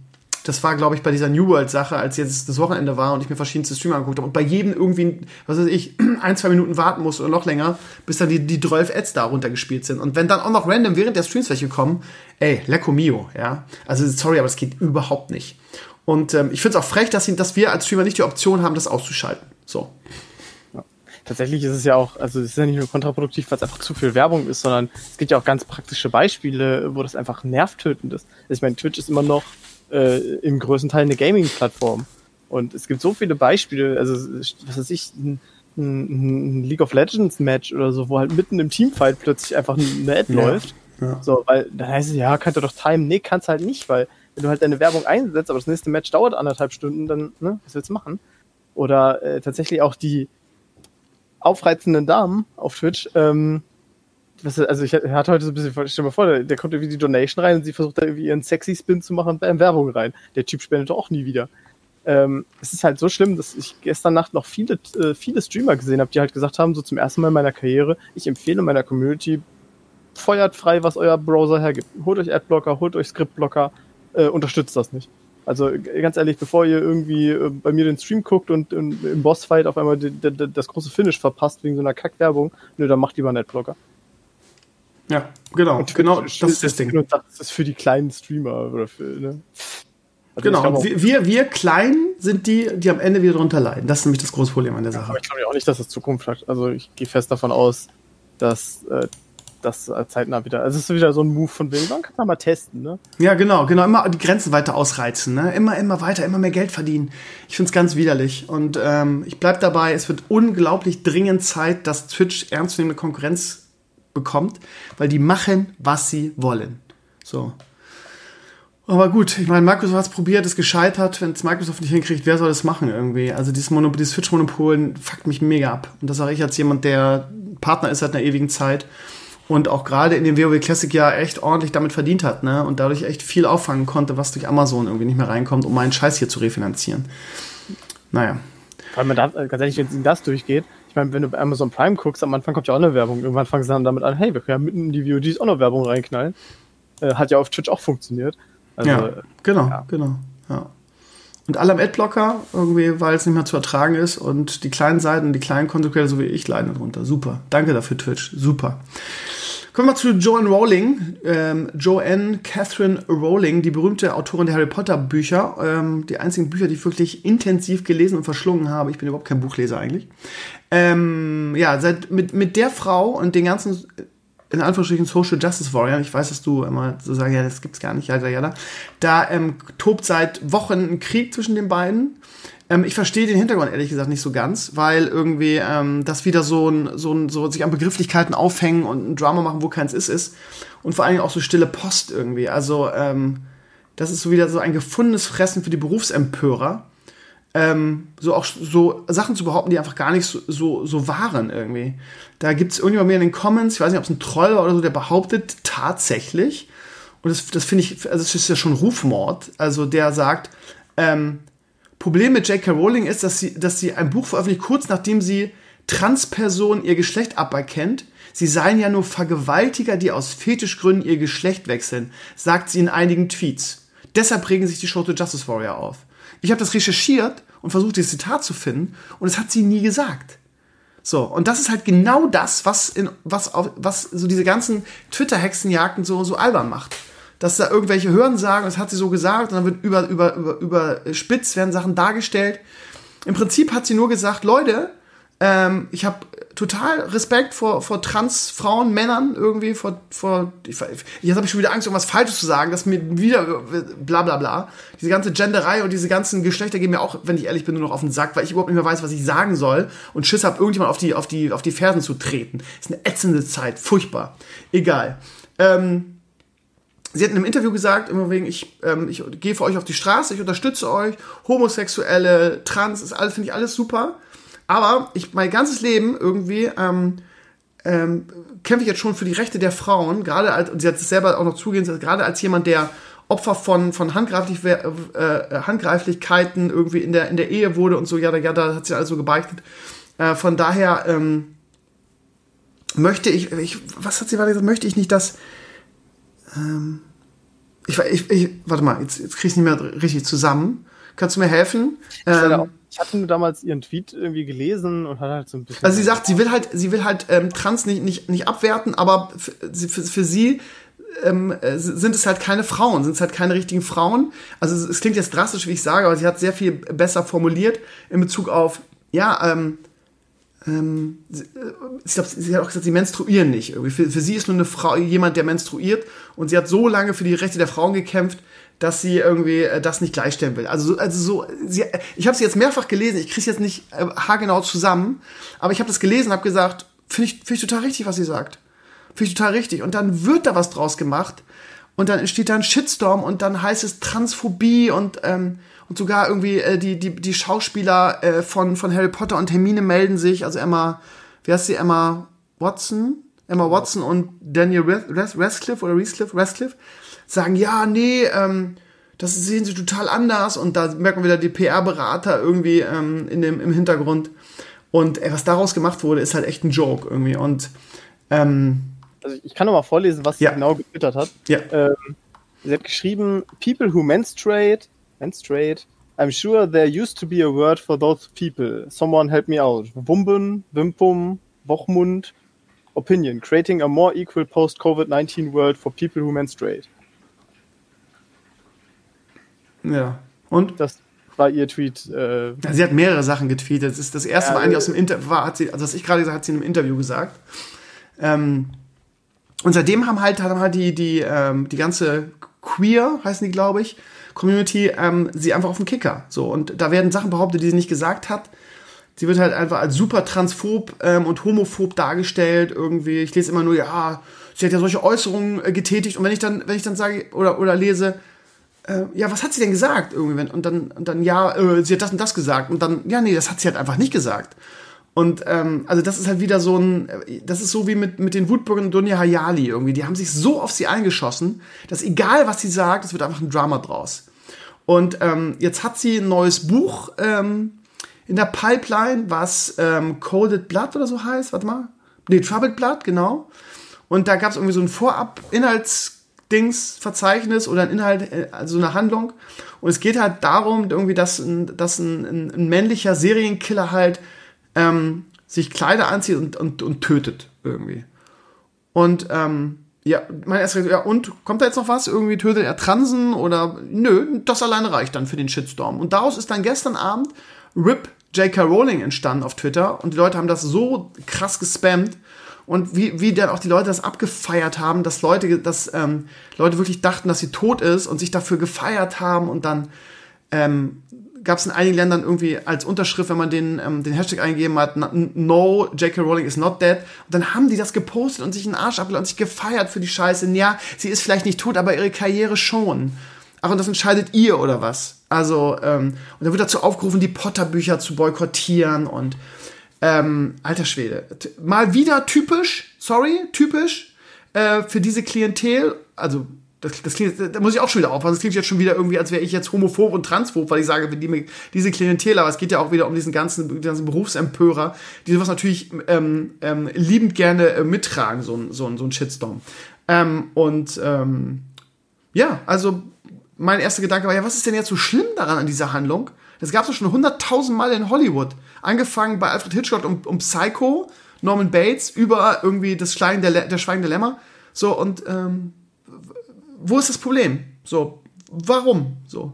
das war, glaube ich, bei dieser New World-Sache, als jetzt das Wochenende war und ich mir verschiedenste Streamer angeguckt habe und bei jedem irgendwie, was weiß ich, [clears throat] ein, zwei Minuten warten muss oder noch länger, bis dann die, die 12 Ads da runtergespielt sind. Und wenn dann auch noch random während der Streams welche kommen, ey, lecco mio, ja. Also, sorry, aber es geht überhaupt nicht. Und ähm, ich finde es auch frech, dass, dass wir als Streamer nicht die Option haben, das auszuschalten. So. Tatsächlich ist es ja auch, also es ist ja nicht nur kontraproduktiv, weil es einfach zu viel Werbung ist, sondern es gibt ja auch ganz praktische Beispiele, wo das einfach nervtötend ist. Ich meine, Twitch ist immer noch äh, im größten Teil eine Gaming-Plattform. Und es gibt so viele Beispiele, also was weiß ich, ein, ein, League of Legends Match oder so, wo halt mitten im Teamfight plötzlich einfach eine Ad ja, läuft. Ja. So, weil dann heißt es, ja, kannst du doch timen. Nee, kannst halt nicht, weil wenn du halt deine Werbung einsetzt, aber das nächste Match dauert anderthalb Stunden, dann, ne, was willst du machen? Oder äh, tatsächlich auch die aufreizenden Damen auf Twitch, ähm, was, also ich hatte heute so ein bisschen, stell mal vor, der, der kommt irgendwie die Donation rein und sie versucht da irgendwie ihren sexy Spin zu machen bei Werbung rein. Der Typ spendet auch nie wieder. Ähm, es ist halt so schlimm, dass ich gestern Nacht noch viele, äh, viele Streamer gesehen habe, die halt gesagt haben, so zum ersten Mal in meiner Karriere, ich empfehle meiner Community, feuert frei, was euer Browser hergibt. Holt euch Adblocker, holt euch Scriptblocker, äh, unterstützt das nicht. Also ganz ehrlich, bevor ihr irgendwie äh, bei mir den Stream guckt und, und im Bossfight auf einmal das große Finish verpasst wegen so einer Kackwerbung, nö, dann macht lieber einen Adblocker. Ja, genau, und genau, das ist das Ding. Das ist für die kleinen Streamer oder für, ne? Also genau, wir, wir, wir Kleinen sind die, die am Ende wieder drunter leiden. Das ist nämlich das große Problem an der Sache. aber ich glaube auch nicht, dass das Zukunft hat. Also ich gehe fest davon aus, dass äh, das zeitnah wieder. Also es ist wieder so ein Move von wegen, man kann da mal testen, ne? Ja, genau, genau. Immer die Grenzen weiter ausreizen, ne? Immer, immer weiter, immer mehr Geld verdienen. Ich finde es ganz widerlich. Und ähm, ich bleib dabei, es wird unglaublich dringend Zeit, dass Twitch ernstzunehmende Konkurrenz bekommt, weil die machen, was sie wollen. So. Aber gut, ich meine, Microsoft hat es probiert, ist gescheitert. Wenn es Microsoft nicht hinkriegt, wer soll das machen irgendwie? Also dieses, Monop dieses Switch-Monopol fuckt mich mega ab. Und das sage ich als jemand, der Partner ist seit einer ewigen Zeit und auch gerade in dem WoW Classic ja echt ordentlich damit verdient hat, ne? Und dadurch echt viel auffangen konnte, was durch Amazon irgendwie nicht mehr reinkommt, um meinen Scheiß hier zu refinanzieren. Naja. Vor allem, ganz ehrlich, wenn das durchgeht, ich meine, wenn du bei Amazon Prime guckst, am Anfang kommt ja auch eine Werbung. Irgendwann fangen sie dann damit an, hey, wir können ja mitten in die VODs auch noch Werbung reinknallen. Äh, hat ja auf Twitch auch funktioniert. Also, ja, genau, ja. genau. Ja. Und alle am Adblocker, irgendwie, weil es nicht mehr zu ertragen ist. Und die kleinen Seiten, die kleinen Content so wie ich, leiden darunter. Super. Danke dafür, Twitch. Super. Kommen wir zu Joanne Rowling. Ähm, Joanne Catherine Rowling, die berühmte Autorin der Harry Potter Bücher. Ähm, die einzigen Bücher, die ich wirklich intensiv gelesen und verschlungen habe. Ich bin überhaupt kein Buchleser eigentlich. Ähm, ja, seit, mit, mit der Frau und den ganzen in Anführungsstrichen Social Justice Warrior, ich weiß, dass du immer so sagst, ja, das gibt's gar nicht, ja, ja, ja, da ähm, tobt seit Wochen ein Krieg zwischen den beiden. Ähm, ich verstehe den Hintergrund ehrlich gesagt nicht so ganz, weil irgendwie ähm, das wieder so ein, so ein, so sich an Begrifflichkeiten aufhängen und ein Drama machen, wo keins ist, ist. Und vor allen Dingen auch so stille Post irgendwie. Also, ähm, das ist so wieder so ein gefundenes Fressen für die Berufsempörer ähm, so auch so Sachen zu behaupten, die einfach gar nicht so, so, so waren irgendwie. Da gibt es irgendjemand mehr in den Comments, ich weiß nicht, ob es ein Troll war oder so, der behauptet tatsächlich, und das, das finde ich, also das ist ja schon Rufmord, also der sagt, ähm, Problem mit J.K. Rowling ist, dass sie, dass sie ein Buch veröffentlicht, kurz nachdem sie Transpersonen ihr Geschlecht aberkennt. Sie seien ja nur Vergewaltiger, die aus Fetischgründen ihr Geschlecht wechseln, sagt sie in einigen Tweets. Deshalb regen sich die Show to Justice Warrior auf. Ich habe das recherchiert und versucht, das Zitat zu finden und es hat sie nie gesagt. So, und das ist halt genau das, was, in, was, auf, was so diese ganzen Twitter-Hexenjagden so, so albern macht. Dass da irgendwelche Hören sagen, das hat sie so gesagt, und dann wird über, über, über, überspitzt, werden Sachen dargestellt. Im Prinzip hat sie nur gesagt, Leute, ähm, ich habe total Respekt vor, vor Transfrauen, Männern irgendwie, vor, vor ich, jetzt habe ich schon wieder Angst, irgendwas Falsches zu sagen, dass mir wieder bla bla bla. Diese ganze Genderei und diese ganzen Geschlechter gehen mir auch, wenn ich ehrlich bin, nur noch auf den Sack, weil ich überhaupt nicht mehr weiß, was ich sagen soll und Schiss habe, irgendjemand auf die, auf die, auf die Fersen zu treten. Ist eine ätzende Zeit, furchtbar. Egal. Ähm, sie hat in einem Interview gesagt, immer wegen, ich, ähm, ich gehe für euch auf die Straße, ich unterstütze euch, Homosexuelle, Trans, ist alles, finde ich alles super. Aber ich mein ganzes Leben irgendwie ähm, ähm, kämpfe ich jetzt schon für die Rechte der Frauen, gerade als, und sie hat es selber auch noch zugegeben, gerade als jemand, der Opfer von, von Handgreiflich, äh, Handgreiflichkeiten irgendwie in der, in der Ehe wurde und so, ja, da hat sie also gebeichtet. Äh, von daher ähm, möchte ich, ich, was hat sie gesagt, möchte ich nicht, dass, ähm, ich, ich, ich, warte mal, jetzt, jetzt kriege ich es nicht mehr richtig zusammen. Kannst du mir helfen? Ähm, ich hatte nur damals ihren Tweet irgendwie gelesen und hatte halt so ein bisschen. Also sie sagt, sie will halt, sie will halt ähm, Trans nicht, nicht, nicht abwerten, aber für, für, für sie ähm, äh, sind es halt keine Frauen, sind es halt keine richtigen Frauen. Also es, es, klingt jetzt drastisch, wie ich sage, aber sie hat sehr viel besser formuliert in Bezug auf, ja, ähm, ähm, ich glaube, sie hat auch gesagt, sie menstruieren nicht. Irgendwie. Für, für sie ist nur eine Frau, jemand, der menstruiert und sie hat so lange für die Rechte der Frauen gekämpft, dass sie irgendwie äh, das nicht gleichstellen will. Also, also so, sie, ich habe sie jetzt mehrfach gelesen, ich kriege es jetzt nicht äh, haargenau zusammen, aber ich habe das gelesen und habe gesagt, finde ich, find ich total richtig, was sie sagt. Finde ich total richtig. Und dann wird da was draus gemacht und dann entsteht da ein Shitstorm und dann heißt es Transphobie und, ähm, und sogar irgendwie äh, die, die, die Schauspieler äh, von, von Harry Potter und Hermine melden sich, also Emma, wie heißt sie, Emma Watson? Emma Watson und Daniel Radcliffe oder Radcliffe, Radcliffe sagen, ja, nee, ähm, das sehen sie total anders und da merkt man wieder die PR-Berater irgendwie ähm, in dem, im Hintergrund. Und ey, was daraus gemacht wurde, ist halt echt ein Joke irgendwie. Und ähm, also ich kann noch mal vorlesen, was ja. sie genau getwittert hat. Ja. Ähm, sie hat geschrieben, people who menstruate, menstruate, I'm sure there used to be a word for those people. Someone help me out. Wumben, Wimpum, Wochmund, Opinion, creating a more equal post-COVID-19 world for people who menstruate. Ja. Und? Das, war ihr Tweet. Äh ja, sie hat mehrere Sachen getweetet. Das ist das erste Mal eigentlich aus dem Interview, hat sie, also was ich gerade gesagt hat sie in einem Interview gesagt. Ähm, und seitdem haben halt, haben halt die, die, ähm, die ganze Queer, heißen die, glaube ich, Community, ähm, sie einfach auf den Kicker. So, und da werden Sachen behauptet, die sie nicht gesagt hat. Sie wird halt einfach als super transphob ähm, und homophob dargestellt irgendwie. Ich lese immer nur, ja, sie hat ja solche Äußerungen äh, getätigt. Und wenn ich dann, wenn ich dann sage oder, oder lese, äh, ja, was hat sie denn gesagt? Irgendwie, und dann, und dann, ja, äh, sie hat das und das gesagt. Und dann, ja, nee, das hat sie halt einfach nicht gesagt. Und ähm, also das ist halt wieder so ein, das ist so wie mit, mit den Wutbürgern Dunja Hayali irgendwie. Die haben sich so auf sie eingeschossen, dass egal was sie sagt, es wird einfach ein Drama draus. Und ähm, jetzt hat sie ein neues Buch ähm, in der Pipeline, was ähm, Coded Blood oder so heißt. Warte mal. Nee, Troubled Blood, genau. Und da gab es irgendwie so ein Vorab-Inhaltsdings-Verzeichnis oder ein Inhalt, äh, also eine Handlung. Und es geht halt darum, irgendwie, dass ein, dass ein, ein männlicher Serienkiller halt ähm, sich Kleider anzieht und, und, und tötet irgendwie. Und ähm, ja, mein erster ja, und kommt da jetzt noch was? Irgendwie tötet er Transen oder nö, das alleine reicht dann für den Shitstorm. Und daraus ist dann gestern Abend RIP J.K. Rowling entstanden auf Twitter und die Leute haben das so krass gespammt und wie, wie dann auch die Leute das abgefeiert haben, dass Leute, dass ähm, Leute wirklich dachten, dass sie tot ist und sich dafür gefeiert haben und dann ähm, gab es in einigen Ländern irgendwie als Unterschrift, wenn man den, ähm, den Hashtag eingegeben hat, no, J.K. Rowling is not dead. Und dann haben die das gepostet und sich einen Arsch abgelassen und sich gefeiert für die Scheiße. Ja, sie ist vielleicht nicht tot, aber ihre Karriere schon. Ach, und das entscheidet ihr oder was? Also, ähm, und da wird dazu aufgerufen, die Potter-Bücher zu boykottieren und ähm, alter Schwede. Mal wieder typisch, sorry, typisch äh, für diese Klientel, also das, das klingt, da muss ich auch schon wieder aufpassen. Das klingt jetzt schon wieder irgendwie, als wäre ich jetzt homophob und transphob, weil ich sage, die, diese Klientel, aber es geht ja auch wieder um diesen ganzen, ganzen Berufsempörer, die sowas natürlich ähm, ähm, liebend gerne äh, mittragen, so ein, so so ein Shitstorm. Ähm, und ähm, ja, also mein erster Gedanke war, ja, was ist denn jetzt so schlimm daran an dieser Handlung? Das gab es doch schon hunderttausend Mal in Hollywood. Angefangen bei Alfred Hitchcock um, um Psycho, Norman Bates, über irgendwie das Schweigen der, der Schweigen Lämmer. So, und ähm, wo ist das Problem? So, warum? So.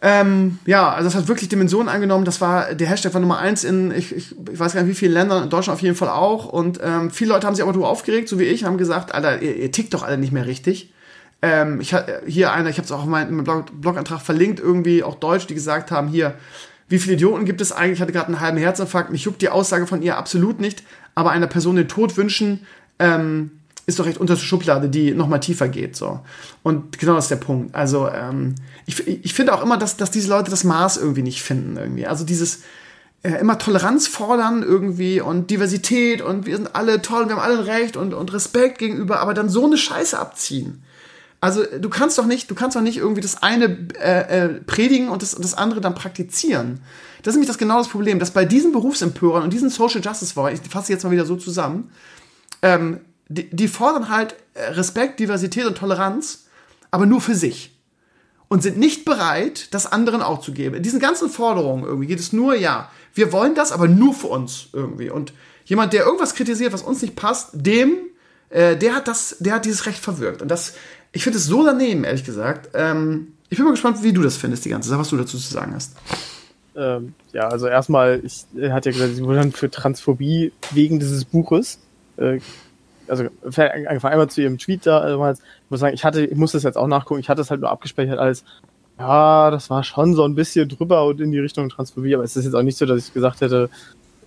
Ähm, ja, also das hat wirklich Dimensionen angenommen. Das war, der Hashtag war Nummer eins in, ich, ich, ich weiß gar nicht wie vielen Ländern, in Deutschland auf jeden Fall auch. Und ähm, viele Leute haben sich aber darüber aufgeregt, so wie ich, haben gesagt, Alter, ihr, ihr tickt doch alle nicht mehr richtig. Ähm, ich hier einer, ich habe es auch in meinem Blog, Blogantrag verlinkt, irgendwie auch Deutsch, die gesagt haben, hier, wie viele Idioten gibt es eigentlich? Ich hatte gerade einen halben Herzinfarkt. Mich juckt die Aussage von ihr absolut nicht, aber einer Person den Tod wünschen, ähm, ist doch recht unterste Schublade, die noch mal tiefer geht. So. Und genau das ist der Punkt. Also ähm, ich, ich finde auch immer, dass, dass diese Leute das Maß irgendwie nicht finden. Irgendwie. Also dieses äh, immer Toleranz fordern irgendwie und Diversität und wir sind alle toll, wir haben alle ein Recht und, und Respekt gegenüber, aber dann so eine Scheiße abziehen. Also du kannst doch nicht, du kannst doch nicht irgendwie das eine äh, äh, predigen und das, das andere dann praktizieren. Das ist nämlich das genau das Problem, dass bei diesen Berufsempörern und diesen Social Justice Warrior, ich fasse jetzt mal wieder so zusammen, ähm, die, die fordern halt äh, Respekt, Diversität und Toleranz, aber nur für sich. Und sind nicht bereit, das anderen auch zu geben. In diesen ganzen Forderungen irgendwie geht es nur, ja, wir wollen das, aber nur für uns irgendwie. Und jemand, der irgendwas kritisiert, was uns nicht passt, dem, äh, der hat das, der hat dieses Recht verwirkt. Und das, ich finde es so daneben, ehrlich gesagt. Ähm, ich bin mal gespannt, wie du das findest, die ganze Sache, was du dazu zu sagen hast. Ähm, ja, also erstmal, ich er hat ja gesagt, sie wurde dann für Transphobie wegen dieses Buches äh, also angefangen einmal zu ihrem Tweet da, also ich muss sagen, ich hatte, ich muss das jetzt auch nachgucken, ich hatte es halt nur abgespeichert als, ja, das war schon so ein bisschen drüber und in die Richtung Transphobie, aber es ist jetzt auch nicht so, dass ich gesagt hätte,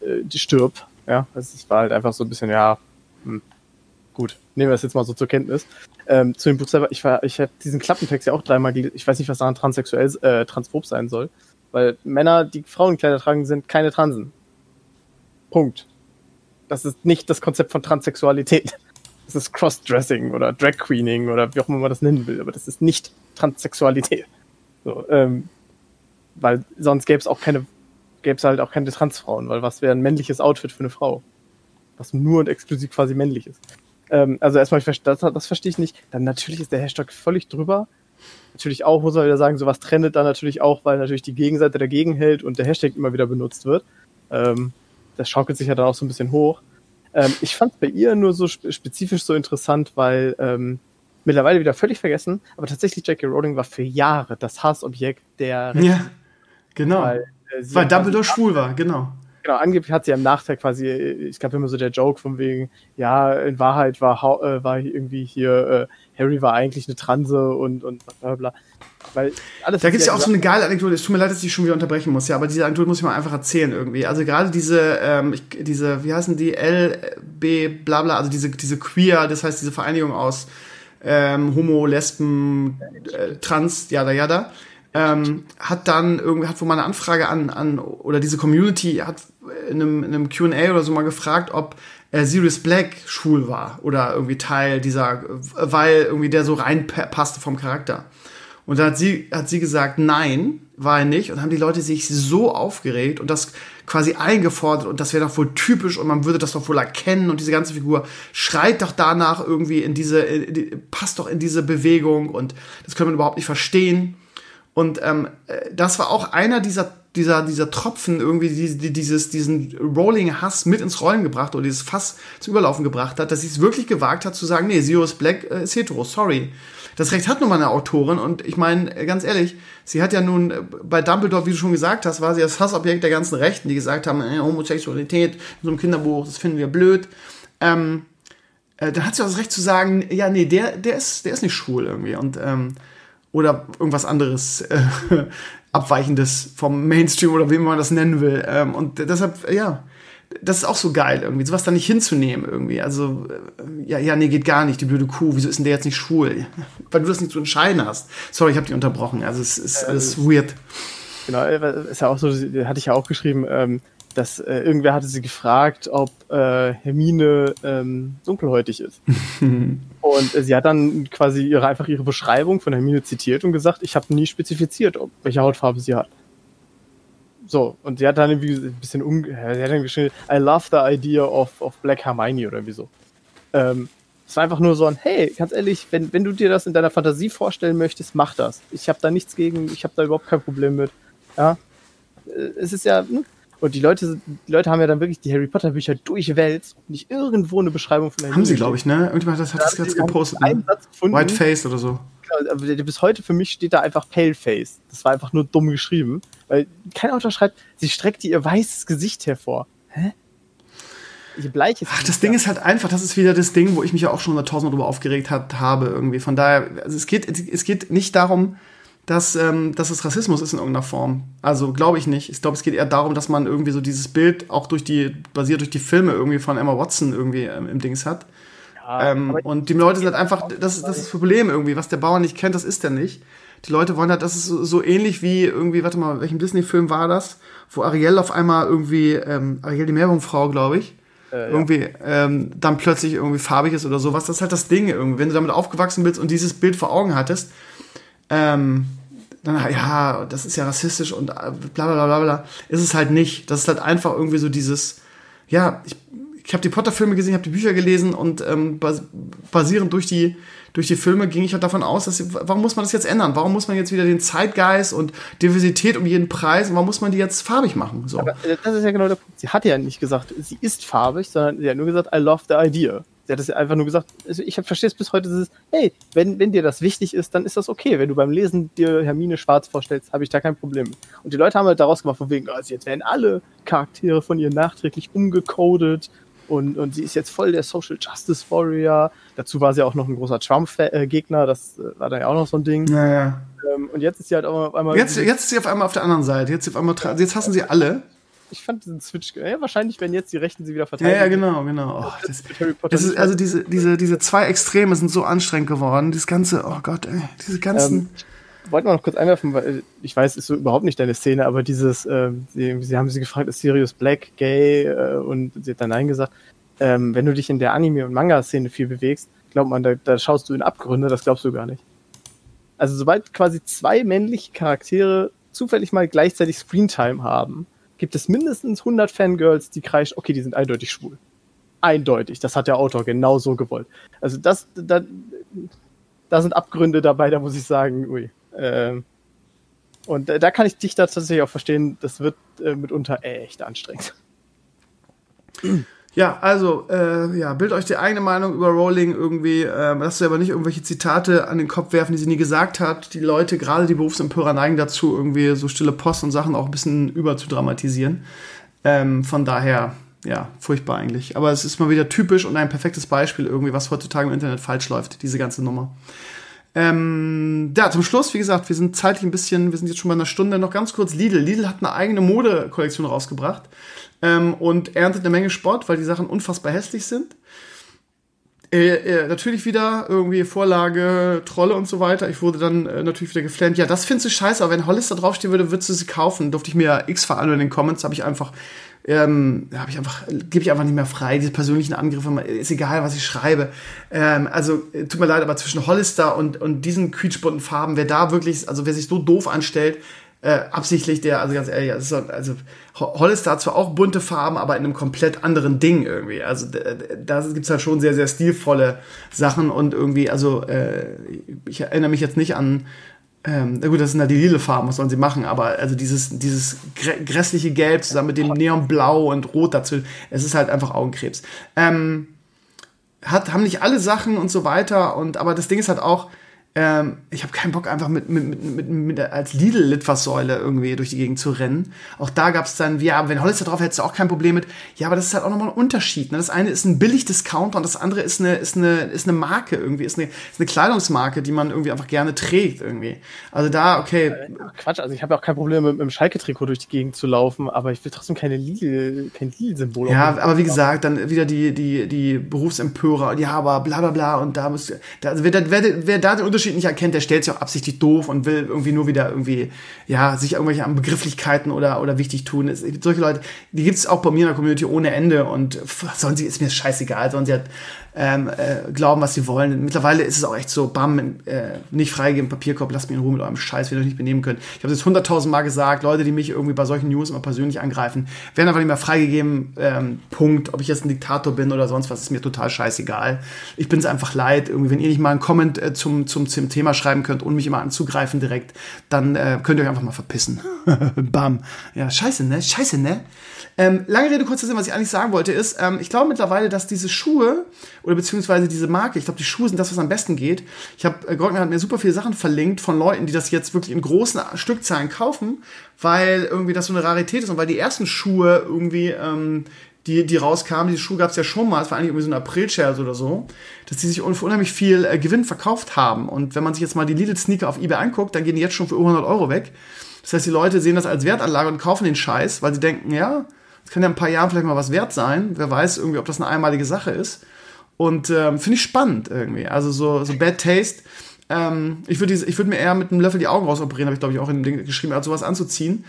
äh, die stirb, ja, es war halt einfach so ein bisschen, ja, hm, gut, nehmen wir das jetzt mal so zur Kenntnis. Ähm, zu dem Buch selber, ich war, ich habe diesen Klappentext ja auch dreimal gelesen, ich weiß nicht, was daran transsexuell, äh, transphob sein soll, weil Männer, die Frauenkleider tragen, sind keine Transen. Punkt. Das ist nicht das Konzept von Transsexualität. [laughs] Das ist Crossdressing oder Drag Queening oder wie auch immer man das nennen will, aber das ist nicht Transsexualität. So, ähm, weil sonst gäbe es auch keine, gäbe es halt auch keine Transfrauen, weil was wäre ein männliches Outfit für eine Frau? Was nur und exklusiv quasi männlich ist. Ähm, also erstmal, das, das verstehe ich nicht. Dann natürlich ist der Hashtag völlig drüber. Natürlich auch, muss man wieder sagen, sowas trendet dann natürlich auch, weil natürlich die Gegenseite dagegen hält und der Hashtag immer wieder benutzt wird. Ähm, das schaukelt sich ja dann auch so ein bisschen hoch. Ähm, ich fand es bei ihr nur so spezifisch so interessant, weil ähm, mittlerweile wieder völlig vergessen, aber tatsächlich J.K. Rowling war für Jahre das Hassobjekt der, ja. Genau. Weil, äh, weil Dumbledore schwul war, genau. Genau, angeblich hat sie am Nachteil quasi, ich glaube immer so der Joke von wegen, ja, in Wahrheit war, äh, war irgendwie hier, äh, Harry war eigentlich eine Transe und, und bla bla. Weil alles da gibt es ja auch so eine geile Anekdote, es tut mir leid, dass ich schon wieder unterbrechen muss, ja, aber diese Anekdote muss ich mal einfach erzählen irgendwie. Also gerade diese, ähm, diese, wie heißen die, LB, bla bla, also diese, diese Queer, das heißt diese Vereinigung aus ähm, Homo, Lesben, äh, Trans, jada jada ähm, hat dann irgendwie, hat wohl mal eine Anfrage an, an, oder diese Community hat in einem, in einem Q&A oder so mal gefragt, ob äh, Sirius Black schwul war oder irgendwie Teil dieser, weil irgendwie der so reinpasste vom Charakter. Und dann hat sie, hat sie gesagt, nein, war er nicht. Und haben die Leute sich so aufgeregt und das quasi eingefordert und das wäre doch wohl typisch und man würde das doch wohl erkennen und diese ganze Figur schreit doch danach irgendwie in diese, in die, passt doch in diese Bewegung und das können wir überhaupt nicht verstehen. Und ähm, äh, das war auch einer dieser dieser, dieser Tropfen irgendwie die, die, dieses, diesen Rolling-Hass mit ins Rollen gebracht oder dieses Fass zum Überlaufen gebracht hat, dass sie es wirklich gewagt hat zu sagen, nee, Sirius Black äh, ist hetero, sorry. Das Recht hat nun mal eine Autorin und ich meine, äh, ganz ehrlich, sie hat ja nun äh, bei Dumbledore, wie du schon gesagt hast, war sie das Hassobjekt der ganzen Rechten, die gesagt haben, äh, Homosexualität in so einem Kinderbuch, das finden wir blöd. Ähm, äh, dann hat sie auch das Recht zu sagen, ja, nee, der, der ist, der ist nicht schwul irgendwie und ähm, oder irgendwas anderes äh, abweichendes vom Mainstream oder wie man das nennen will. Ähm, und deshalb, ja, das ist auch so geil irgendwie, sowas da nicht hinzunehmen irgendwie. Also, äh, ja, ja, nee, geht gar nicht, die blöde Kuh, wieso ist denn der jetzt nicht schwul? [laughs] Weil du das nicht zu entscheiden hast. Sorry, ich habe dich unterbrochen, also es ist alles äh, weird. Genau, äh, ist ja auch so, hatte ich ja auch geschrieben, ähm, dass äh, irgendwer hatte sie gefragt, ob äh, Hermine ähm, dunkelhäutig ist. [laughs] und sie hat dann quasi ihre, einfach ihre Beschreibung von Hermine zitiert und gesagt, ich habe nie spezifiziert, ob, welche Hautfarbe sie hat. So, und sie hat dann irgendwie ein bisschen um, sie hat dann geschrieben, I love the idea of, of Black Hermione oder wie so. Ähm, es war einfach nur so ein, hey, ganz ehrlich, wenn, wenn du dir das in deiner Fantasie vorstellen möchtest, mach das. Ich habe da nichts gegen, ich habe da überhaupt kein Problem mit. Ja, äh, es ist ja, hm, und die Leute, die Leute haben ja dann wirklich die Harry Potter Bücher durchwälzt und nicht irgendwo eine Beschreibung von Harry Haben sie, glaube ich, ne? Irgendjemand hat das, hat das gerade gepostet. Ne? White Face oder so. Genau, aber bis heute für mich steht da einfach Pale Face. Das war einfach nur dumm geschrieben. Weil kein Autor schreibt, sie streckt ihr weißes Gesicht hervor. Hä? Je bleich ist Ach, das Ding ist halt einfach, das ist wieder das Ding, wo ich mich ja auch schon tausendmal drüber aufgeregt hat, habe irgendwie. Von daher, also es geht, es geht nicht darum, dass, ähm, dass es Rassismus ist in irgendeiner Form. Also glaube ich nicht. Ich glaube, es geht eher darum, dass man irgendwie so dieses Bild auch durch die, basiert durch die Filme irgendwie von Emma Watson irgendwie ähm, im Dings hat. Ja, ähm, und die Leute sind halt einfach, das ist das, ist das Problem irgendwie. Was der Bauer nicht kennt, das ist er nicht. Die Leute wollen halt, das ist so, so ähnlich wie irgendwie, warte mal, welchem Disney-Film war das? Wo Ariel auf einmal irgendwie, ähm, Ariel die Meerjungfrau, glaube ich, äh, irgendwie ja. ähm, dann plötzlich irgendwie farbig ist oder sowas. Das ist halt das Ding irgendwie. Wenn du damit aufgewachsen bist und dieses Bild vor Augen hattest, ähm, dann, ja, das ist ja rassistisch und bla bla bla bla. Ist es halt nicht. Das ist halt einfach irgendwie so dieses, ja, ich, ich habe die Potter-Filme gesehen, ich habe die Bücher gelesen und ähm, bas basierend durch die, durch die Filme ging ich halt davon aus, dass warum muss man das jetzt ändern? Warum muss man jetzt wieder den Zeitgeist und Diversität um jeden Preis und warum muss man die jetzt farbig machen? So. Aber äh, das ist ja genau der Punkt. Sie hat ja nicht gesagt, sie ist farbig, sondern sie hat nur gesagt, I love the idea. Sie hat es einfach nur gesagt, also ich verstehe es bis heute, das ist, hey, wenn, wenn dir das wichtig ist, dann ist das okay. Wenn du beim Lesen dir Hermine schwarz vorstellst, habe ich da kein Problem mit. Und die Leute haben halt daraus gemacht, von wegen, also jetzt werden alle Charaktere von ihr nachträglich umgecodet und, und sie ist jetzt voll der Social Justice Warrior. Dazu war sie auch noch ein großer Trump-Gegner, das äh, war dann ja auch noch so ein Ding. Ja, ja. Ähm, und jetzt ist sie halt auch auf einmal. Jetzt, jetzt ist sie auf einmal auf der anderen Seite. Jetzt, auf einmal, jetzt hassen sie alle ich fand diesen Switch, ja, wahrscheinlich werden jetzt die Rechten sie wieder verteidigen. Ja, ja, genau, genau. Oh, das, das ist, also diese, diese, diese zwei Extreme sind so anstrengend geworden. Das ganze, oh Gott, ey, diese ganzen. Ähm, wollten wir noch kurz einwerfen, weil ich weiß, ist so überhaupt nicht deine Szene, aber dieses, äh, sie, sie, haben sie gefragt, ist Sirius Black gay? Äh, und sie hat dann Nein gesagt. Ähm, wenn du dich in der Anime- und Manga-Szene viel bewegst, glaubt man, da, da schaust du in Abgründe, das glaubst du gar nicht. Also sobald quasi zwei männliche Charaktere zufällig mal gleichzeitig Screentime haben, gibt es mindestens 100 Fangirls, die kreischen, okay, die sind eindeutig schwul. Eindeutig, das hat der Autor genau so gewollt. Also das, da, da sind Abgründe dabei, da muss ich sagen, ui. Ähm, und da kann ich dich da tatsächlich auch verstehen, das wird äh, mitunter echt anstrengend. Ja, also, äh, ja, bildet euch die eigene Meinung über Rowling irgendwie. Äh, lasst euch aber nicht irgendwelche Zitate an den Kopf werfen, die sie nie gesagt hat. Die Leute, gerade die Berufsempörer, neigen dazu, irgendwie so stille Post und Sachen auch ein bisschen über zu dramatisieren. Ähm, von daher, ja, furchtbar eigentlich. Aber es ist mal wieder typisch und ein perfektes Beispiel irgendwie, was heutzutage im Internet falsch läuft, diese ganze Nummer. Ähm, ja, zum Schluss, wie gesagt, wir sind zeitlich ein bisschen, wir sind jetzt schon bei einer Stunde, noch ganz kurz Lidl. Lidl hat eine eigene Modekollektion rausgebracht ähm, und erntet eine Menge Sport, weil die Sachen unfassbar hässlich sind. Äh, äh, natürlich wieder irgendwie Vorlage, Trolle und so weiter. Ich wurde dann äh, natürlich wieder geflammt. Ja, das findest du scheiße, aber wenn Hollister draufstehen würde, würdest du sie kaufen. Durfte ich mir x veranmelden in den Comments, habe ich einfach ähm, habe ich einfach, gebe ich einfach nicht mehr frei. Diese persönlichen Angriffe, ist egal, was ich schreibe. Ähm, also, äh, tut mir leid, aber zwischen Hollister und, und diesen quietschbunten Farben, wer da wirklich, also wer sich so doof anstellt, äh, absichtlich der, also ganz ehrlich, also, also Hollister hat zwar auch bunte Farben, aber in einem komplett anderen Ding irgendwie. Also da gibt's halt schon sehr, sehr stilvolle Sachen und irgendwie, also äh, ich erinnere mich jetzt nicht an, ähm, na gut, das sind halt die lila Farben, was sollen sie machen, aber also dieses, dieses grässliche Gelb zusammen mit dem Neonblau und Rot dazu, es ist halt einfach Augenkrebs. Ähm, hat, haben nicht alle Sachen und so weiter und aber das Ding ist halt auch, ähm, ich habe keinen Bock, einfach mit, mit, mit, mit, mit als Lidl-Litfaßsäule irgendwie durch die Gegend zu rennen. Auch da gab es dann, ja, wenn Hollister drauf hättest du auch kein Problem mit. Ja, aber das ist halt auch nochmal ein Unterschied. Ne? Das eine ist ein Billig-Discounter und das andere ist eine, ist eine, ist eine Marke irgendwie, ist eine, ist eine Kleidungsmarke, die man irgendwie einfach gerne trägt irgendwie. Also da, okay. Äh, Quatsch, also ich habe auch kein Problem mit, mit dem Schalke-Trikot durch die Gegend zu laufen, aber ich will trotzdem keine Lidl, kein Lidl-Symbol. Ja, aber wie gesagt, dann wieder die, die, die Berufsempörer, ja, aber bla bla bla und da muss, da, also wer, wer, wer da den Unterschied Unterschied nicht erkennt, der stellt sich auch absichtlich doof und will irgendwie nur wieder irgendwie, ja, sich irgendwelche an Begrifflichkeiten oder, oder wichtig tun. Es, solche Leute, die gibt es auch bei mir in der Community ohne Ende und sollen sie, ist mir scheißegal, sollen sie halt ähm, äh, glauben, was sie wollen. Mittlerweile ist es auch echt so, bam, äh, nicht freigeben, Papierkorb, lasst mich in Ruhe mit eurem Scheiß, wenn ihr euch nicht benehmen könnt. Ich habe es hunderttausend Mal gesagt, Leute, die mich irgendwie bei solchen News immer persönlich angreifen, werden einfach nicht mehr freigegeben, ähm, Punkt. Ob ich jetzt ein Diktator bin oder sonst was, ist mir total scheißegal. Ich bin es einfach leid, irgendwie, wenn ihr nicht mal einen Comment äh, zum, zum, zum Thema schreiben könnt und mich immer anzugreifen direkt, dann äh, könnt ihr euch einfach mal verpissen. [laughs] bam. Ja, scheiße, ne? Scheiße, ne? Ähm, lange Rede, kurzer Sinn, was ich eigentlich sagen wollte, ist, ähm, ich glaube mittlerweile, dass diese Schuhe oder beziehungsweise diese Marke, ich glaube, die Schuhe sind das, was am besten geht. Ich habe, äh, Grockner hat mir super viele Sachen verlinkt von Leuten, die das jetzt wirklich in großen Stückzahlen kaufen, weil irgendwie das so eine Rarität ist und weil die ersten Schuhe irgendwie, ähm, die, die rauskamen, die Schuhe gab es ja schon mal, es war eigentlich irgendwie so ein April-Shares oder so, dass die sich für unheimlich viel äh, Gewinn verkauft haben. Und wenn man sich jetzt mal die Lidl-Sneaker auf Ebay anguckt, dann gehen die jetzt schon für über 100 Euro weg. Das heißt, die Leute sehen das als Wertanlage und kaufen den Scheiß, weil sie denken, ja, kann ja in ein paar Jahren vielleicht mal was wert sein. Wer weiß irgendwie, ob das eine einmalige Sache ist. Und ähm, finde ich spannend irgendwie. Also so, so Bad Taste. Ähm, ich würde würd mir eher mit einem Löffel die Augen rausoperieren, habe ich glaube ich auch in dem Ding geschrieben, als sowas anzuziehen.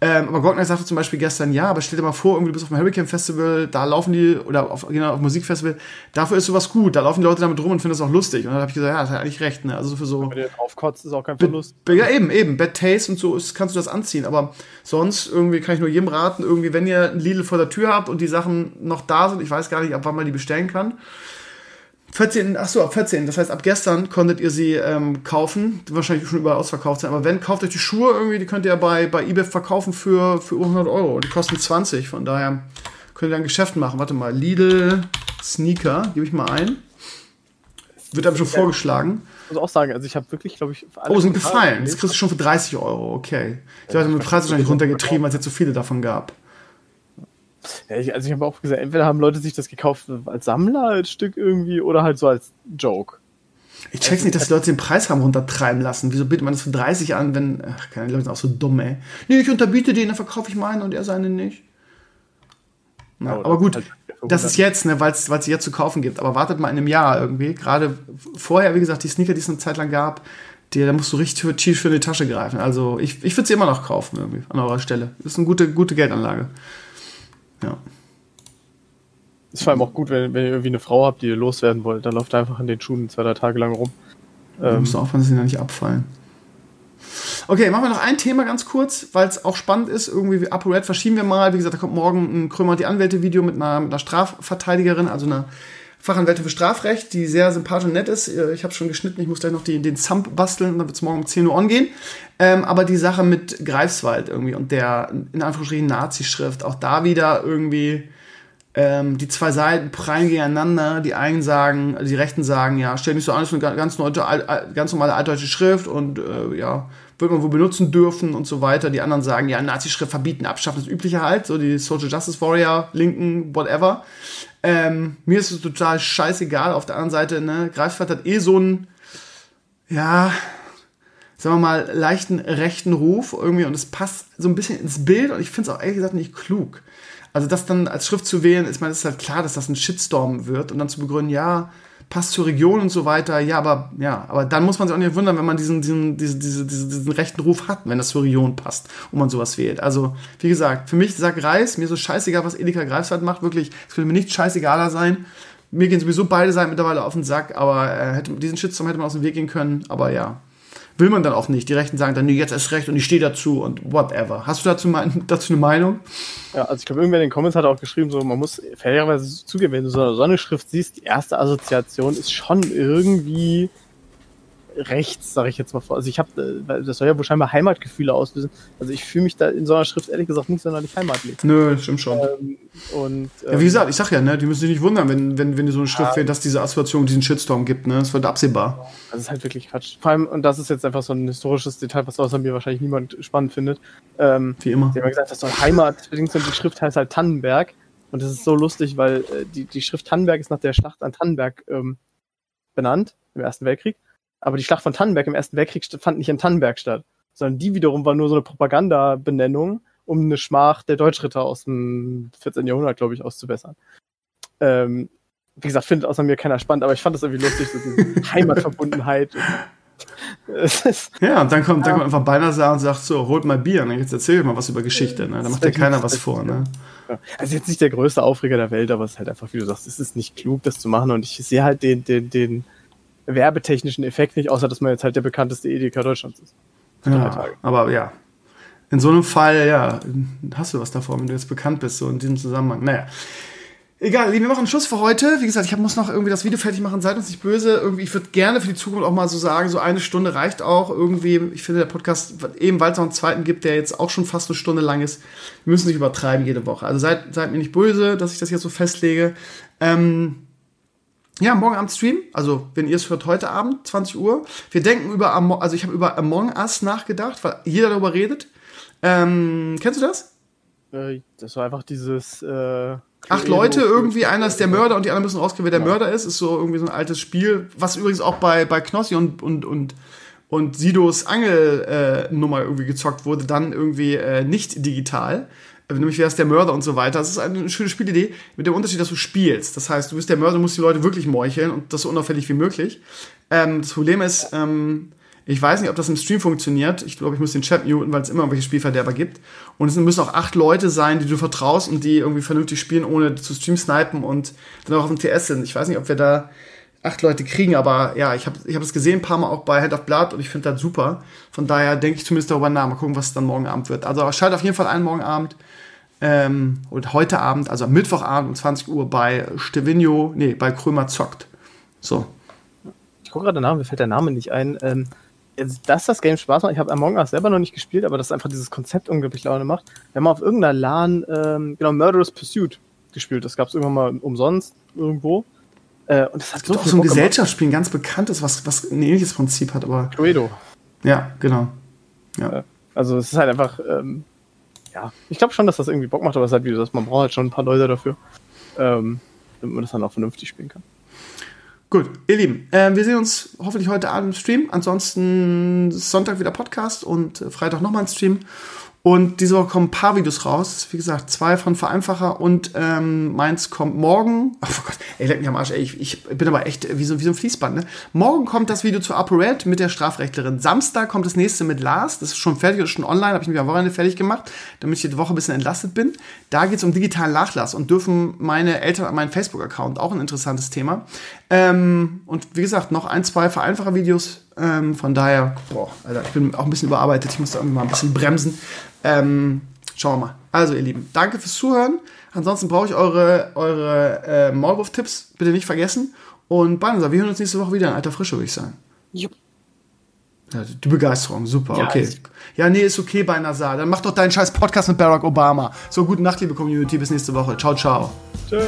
Ähm, aber Gottner sagte zum Beispiel gestern, ja, aber stell dir mal vor, irgendwie du bist auf dem Hurricane Festival, da laufen die, oder auf, genau, auf Musikfestival, dafür ist sowas gut, da laufen die Leute damit rum und finden das auch lustig. Und dann habe ich gesagt, ja, das hat eigentlich recht, ne? Also für so. Wenn du aufkotzt, ist auch kein Verlust. Ja, eben, eben. Bad Taste und so ist, kannst du das anziehen. Aber sonst irgendwie kann ich nur jedem raten, irgendwie, wenn ihr ein Lidl vor der Tür habt und die Sachen noch da sind, ich weiß gar nicht, ab wann man die bestellen kann, 14, ach so, ab 14. Das heißt, ab gestern konntet ihr sie ähm, kaufen. Wahrscheinlich schon überall ausverkauft sein. Aber wenn, kauft euch die Schuhe irgendwie, die könnt ihr bei, bei eBay verkaufen für, für 100 Euro. Die kosten 20. Von daher könnt ihr ein Geschäft machen. Warte mal, Lidl Sneaker, gebe ich mal ein. Wird einem schon vorgeschlagen. Ich muss auch sagen, also ich habe wirklich, glaube ich, Oh, sind gefallen. Das kriegst du schon für 30 Euro. Okay. Ich ja, hatte den Preis wahrscheinlich runtergetrieben, weil es jetzt so viele davon gab. Ja, ich, also ich habe auch gesagt, entweder haben Leute sich das gekauft als Sammler, als Stück irgendwie, oder halt so als Joke. Ich check's nicht, dass die Leute den Preis haben runtertreiben lassen. Wieso bietet man das für 30 an, wenn. Ach, keine Leute sind auch so dumm, ey. Nee, ich unterbiete den, dann verkaufe ich meinen und er seine nicht. Na, ja, aber gut, halt das ist jetzt, ne, weil es jetzt zu kaufen gibt. Aber wartet mal in einem Jahr irgendwie. Gerade vorher, wie gesagt, die Sneaker, die es eine Zeit lang gab, die, da musst du richtig tief für die Tasche greifen. Also ich, ich würde sie immer noch kaufen irgendwie an eurer Stelle. Das ist eine gute, gute Geldanlage. Ja. Ist vor allem auch gut, wenn, wenn ihr irgendwie eine Frau habt, die ihr loswerden wollt, dann läuft einfach in den Schuhen zwei, drei Tage lang rum. Ähm, musst du aufpassen, dass sie da nicht abfallen. Okay, machen wir noch ein Thema ganz kurz, weil es auch spannend ist. Irgendwie ApoRed verschieben wir mal. Wie gesagt, da kommt morgen ein Krömer die Anwälte-Video mit einer, mit einer Strafverteidigerin, also einer Fachanwältin für Strafrecht, die sehr sympathisch und nett ist. Äh, ich habe schon geschnitten, ich muss gleich noch die, den Zump basteln und dann wird es morgen um 10 Uhr angehen. Ähm, aber die Sache mit Greifswald irgendwie und der in Anführungsstrichen Nazi-Schrift, auch da wieder irgendwie ähm, die zwei Seiten prallen gegeneinander. Die einen sagen, die Rechten sagen, ja, stell nicht so an, das ist eine ganz, neue, ganz normale altdeutsche Schrift und äh, ja, wird man wohl benutzen dürfen und so weiter. Die anderen sagen, ja, Nazi-Schrift verbieten, abschaffen, das übliche halt, so die Social Justice Warrior, Linken, whatever. Ähm, mir ist es total scheißegal. Auf der anderen Seite, ne, Greifswald hat eh so einen, ja, sagen wir mal, leichten rechten Ruf irgendwie und es passt so ein bisschen ins Bild und ich finde es auch ehrlich gesagt nicht klug. Also das dann als Schrift zu wählen, ist, meine, ist halt klar, dass das ein Shitstorm wird und dann zu begründen, ja, passt zur Region und so weiter, ja, aber ja, aber dann muss man sich auch nicht wundern, wenn man diesen, diesen, diesen, diesen, diesen rechten Ruf hat, wenn das zur Region passt und man sowas wählt. Also, wie gesagt, für mich sagt Reis, mir so scheißegal, was Edeka Greifswald macht, wirklich, es könnte mir nicht scheißegaler sein. Mir gehen sowieso beide Seiten mittlerweile auf den Sack, aber äh, hätte, diesen Shitstorm hätte man aus dem Weg gehen können, aber ja, will man dann auch nicht. Die Rechten sagen dann, nee, jetzt ist recht und ich stehe dazu und whatever. Hast du dazu, [laughs] dazu eine Meinung? Ja, also ich glaube, irgendwer in den Comments hat auch geschrieben, so, man muss fairerweise zugeben, wenn du so eine Sonnenschrift siehst, die erste Assoziation ist schon irgendwie rechts, sage ich jetzt mal vor. Also ich habe, äh, das soll ja wohl scheinbar Heimatgefühle auslösen. Also ich fühle mich da in so einer Schrift ehrlich gesagt nicht sonderlich heimatlich. Nö, stimmt schon. Ähm, und, ähm, ja, wie gesagt, ich sag ja, ne, die müssen sich nicht wundern, wenn, wenn, wenn die so eine Schrift ja, wählt, dass diese Assoziation diesen Shitstorm gibt, ne? Das wird absehbar. Das ist halt wirklich Quatsch. Vor allem, und das ist jetzt einfach so ein historisches Detail, was außer mir wahrscheinlich niemand spannend findet. Ähm, wie immer. Sie haben gesagt, das soll Heimat, und die Schrift heißt halt Tannenberg. Und das ist so lustig, weil äh, die, die Schrift Tannenberg ist nach der Schlacht an Tannenberg ähm, benannt, im Ersten Weltkrieg. Aber die Schlacht von Tannenberg im Ersten Weltkrieg fand nicht in Tannenberg statt, sondern die wiederum war nur so eine Propagandabenennung, um eine Schmach der Deutschritter aus dem 14. Jahrhundert, glaube ich, auszubessern. Ähm, wie gesagt, findet außer mir keiner spannend, aber ich fand das irgendwie lustig, so diese [laughs] Heimatverbundenheit. ja, und dann kommt, dann kommt einfach Balthasar und sagt so, holt mal Bier, ne? jetzt erzähl mal was über Geschichte, ne? da macht ja keiner was vor. Ne? Ja. Also jetzt nicht der größte Aufreger der Welt, aber es ist halt einfach, wie du sagst, es ist nicht klug, das zu machen und ich sehe halt den, den, den, werbetechnischen Effekt nicht, außer dass man jetzt halt der bekannteste Edeka Deutschlands ist. Ja, aber ja. In so einem Fall, ja, hast du was davor, wenn du jetzt bekannt bist, so in diesem Zusammenhang. Naja. Egal, wir machen Schluss für heute. Wie gesagt, ich muss noch irgendwie das Video fertig machen. Seid uns nicht böse. Irgendwie, ich würde gerne für die Zukunft auch mal so sagen, so eine Stunde reicht auch irgendwie. Ich finde, der Podcast, eben weil es noch einen zweiten gibt, der jetzt auch schon fast eine Stunde lang ist, wir müssen nicht übertreiben jede Woche. Also seid, seid mir nicht böse, dass ich das jetzt so festlege. Ähm, ja, morgen Abend Stream. Also, wenn ihr es hört, heute Abend, 20 Uhr. Wir denken über, Among, also ich habe über Among Us nachgedacht, weil jeder darüber redet. Ähm, kennst du das? Äh, das war einfach dieses. Äh, Acht Leute, irgendwie einer ist der Mörder und die anderen müssen rauskriegen, wer der ja. Mörder ist. Ist so irgendwie so ein altes Spiel, was übrigens auch bei, bei Knossi und, und, und, und Sidos Angelnummer äh, irgendwie gezockt wurde, dann irgendwie äh, nicht digital nämlich wer ist der Mörder und so weiter. Das ist eine schöne Spielidee mit dem Unterschied, dass du spielst. Das heißt, du bist der Mörder, du musst die Leute wirklich meucheln und das so unauffällig wie möglich. Ähm, das Problem ist, ähm, ich weiß nicht, ob das im Stream funktioniert. Ich glaube, ich muss den Chat muten, weil es immer irgendwelche Spielverderber gibt. Und es müssen auch acht Leute sein, die du vertraust und die irgendwie vernünftig spielen, ohne zu Stream snipen und dann auch auf dem TS sind. Ich weiß nicht, ob wir da acht Leute kriegen, aber ja, ich habe ich es gesehen, ein paar Mal auch bei Head of Blood und ich finde das super. Von daher denke ich zumindest darüber nach. Mal gucken, was dann morgen Abend wird. Also schalt auf jeden Fall ein morgen Abend ähm, und heute Abend, also am Mittwochabend um 20 Uhr bei Stevino, nee, bei Krömer zockt. So. Ich gucke gerade nach, mir fällt der Name nicht ein. Ähm, dass das Game Spaß macht, ich habe Among Us selber noch nicht gespielt, aber dass einfach dieses Konzept unglaublich Laune macht. Wir haben auf irgendeiner LAN, ähm, genau, Murderous Pursuit gespielt. Das gab es irgendwann mal umsonst irgendwo. Äh, und das hat so auch so ein Gesellschaftsspiel, ein ganz bekanntes, was, was ein ähnliches Prinzip hat, aber. Cluedo. Ja, genau. Ja. Also es ist halt einfach, ähm, ja, ich glaube schon, dass das irgendwie Bock macht, aber es ist halt wie du sagst, man braucht halt schon ein paar Leute dafür, ähm, damit man das dann auch vernünftig spielen kann. Gut, ihr Lieben, äh, wir sehen uns hoffentlich heute Abend im Stream. Ansonsten Sonntag wieder Podcast und äh, Freitag nochmal ein Stream. Und diese Woche kommen ein paar Videos raus. Wie gesagt, zwei von Vereinfacher und ähm, meins kommt morgen. Oh Gott, ey, leck mich am Arsch, ey. Ich, ich bin aber echt wie so, wie so ein Fließband, ne? Morgen kommt das Video zu ApoRed mit der Strafrechtlerin. Samstag kommt das nächste mit Lars. Das ist schon fertig, das ist schon online. Habe ich mich am Wochenende fertig gemacht, damit ich die Woche ein bisschen entlastet bin. Da geht es um digitalen Nachlass und dürfen meine Eltern an meinen Facebook-Account. Auch ein interessantes Thema. Ähm, und wie gesagt, noch ein, zwei Vereinfacher-Videos. Ähm, von daher, boah, Alter, ich bin auch ein bisschen überarbeitet. Ich muss da irgendwie mal ein bisschen bremsen. Ähm, schauen wir mal. Also, ihr Lieben, danke fürs Zuhören. Ansonsten brauche ich eure, eure äh, Maulwurf-Tipps. Bitte nicht vergessen. Und Banzer, wir hören uns nächste Woche wieder in alter Frische, würde ich sagen. Jupp. Ja, die Begeisterung, super, ja, okay. Ja, nee, ist okay bei Nazar. Dann mach doch deinen scheiß Podcast mit Barack Obama. So, gute Nacht, liebe Community. Bis nächste Woche. Ciao, ciao. Ciao.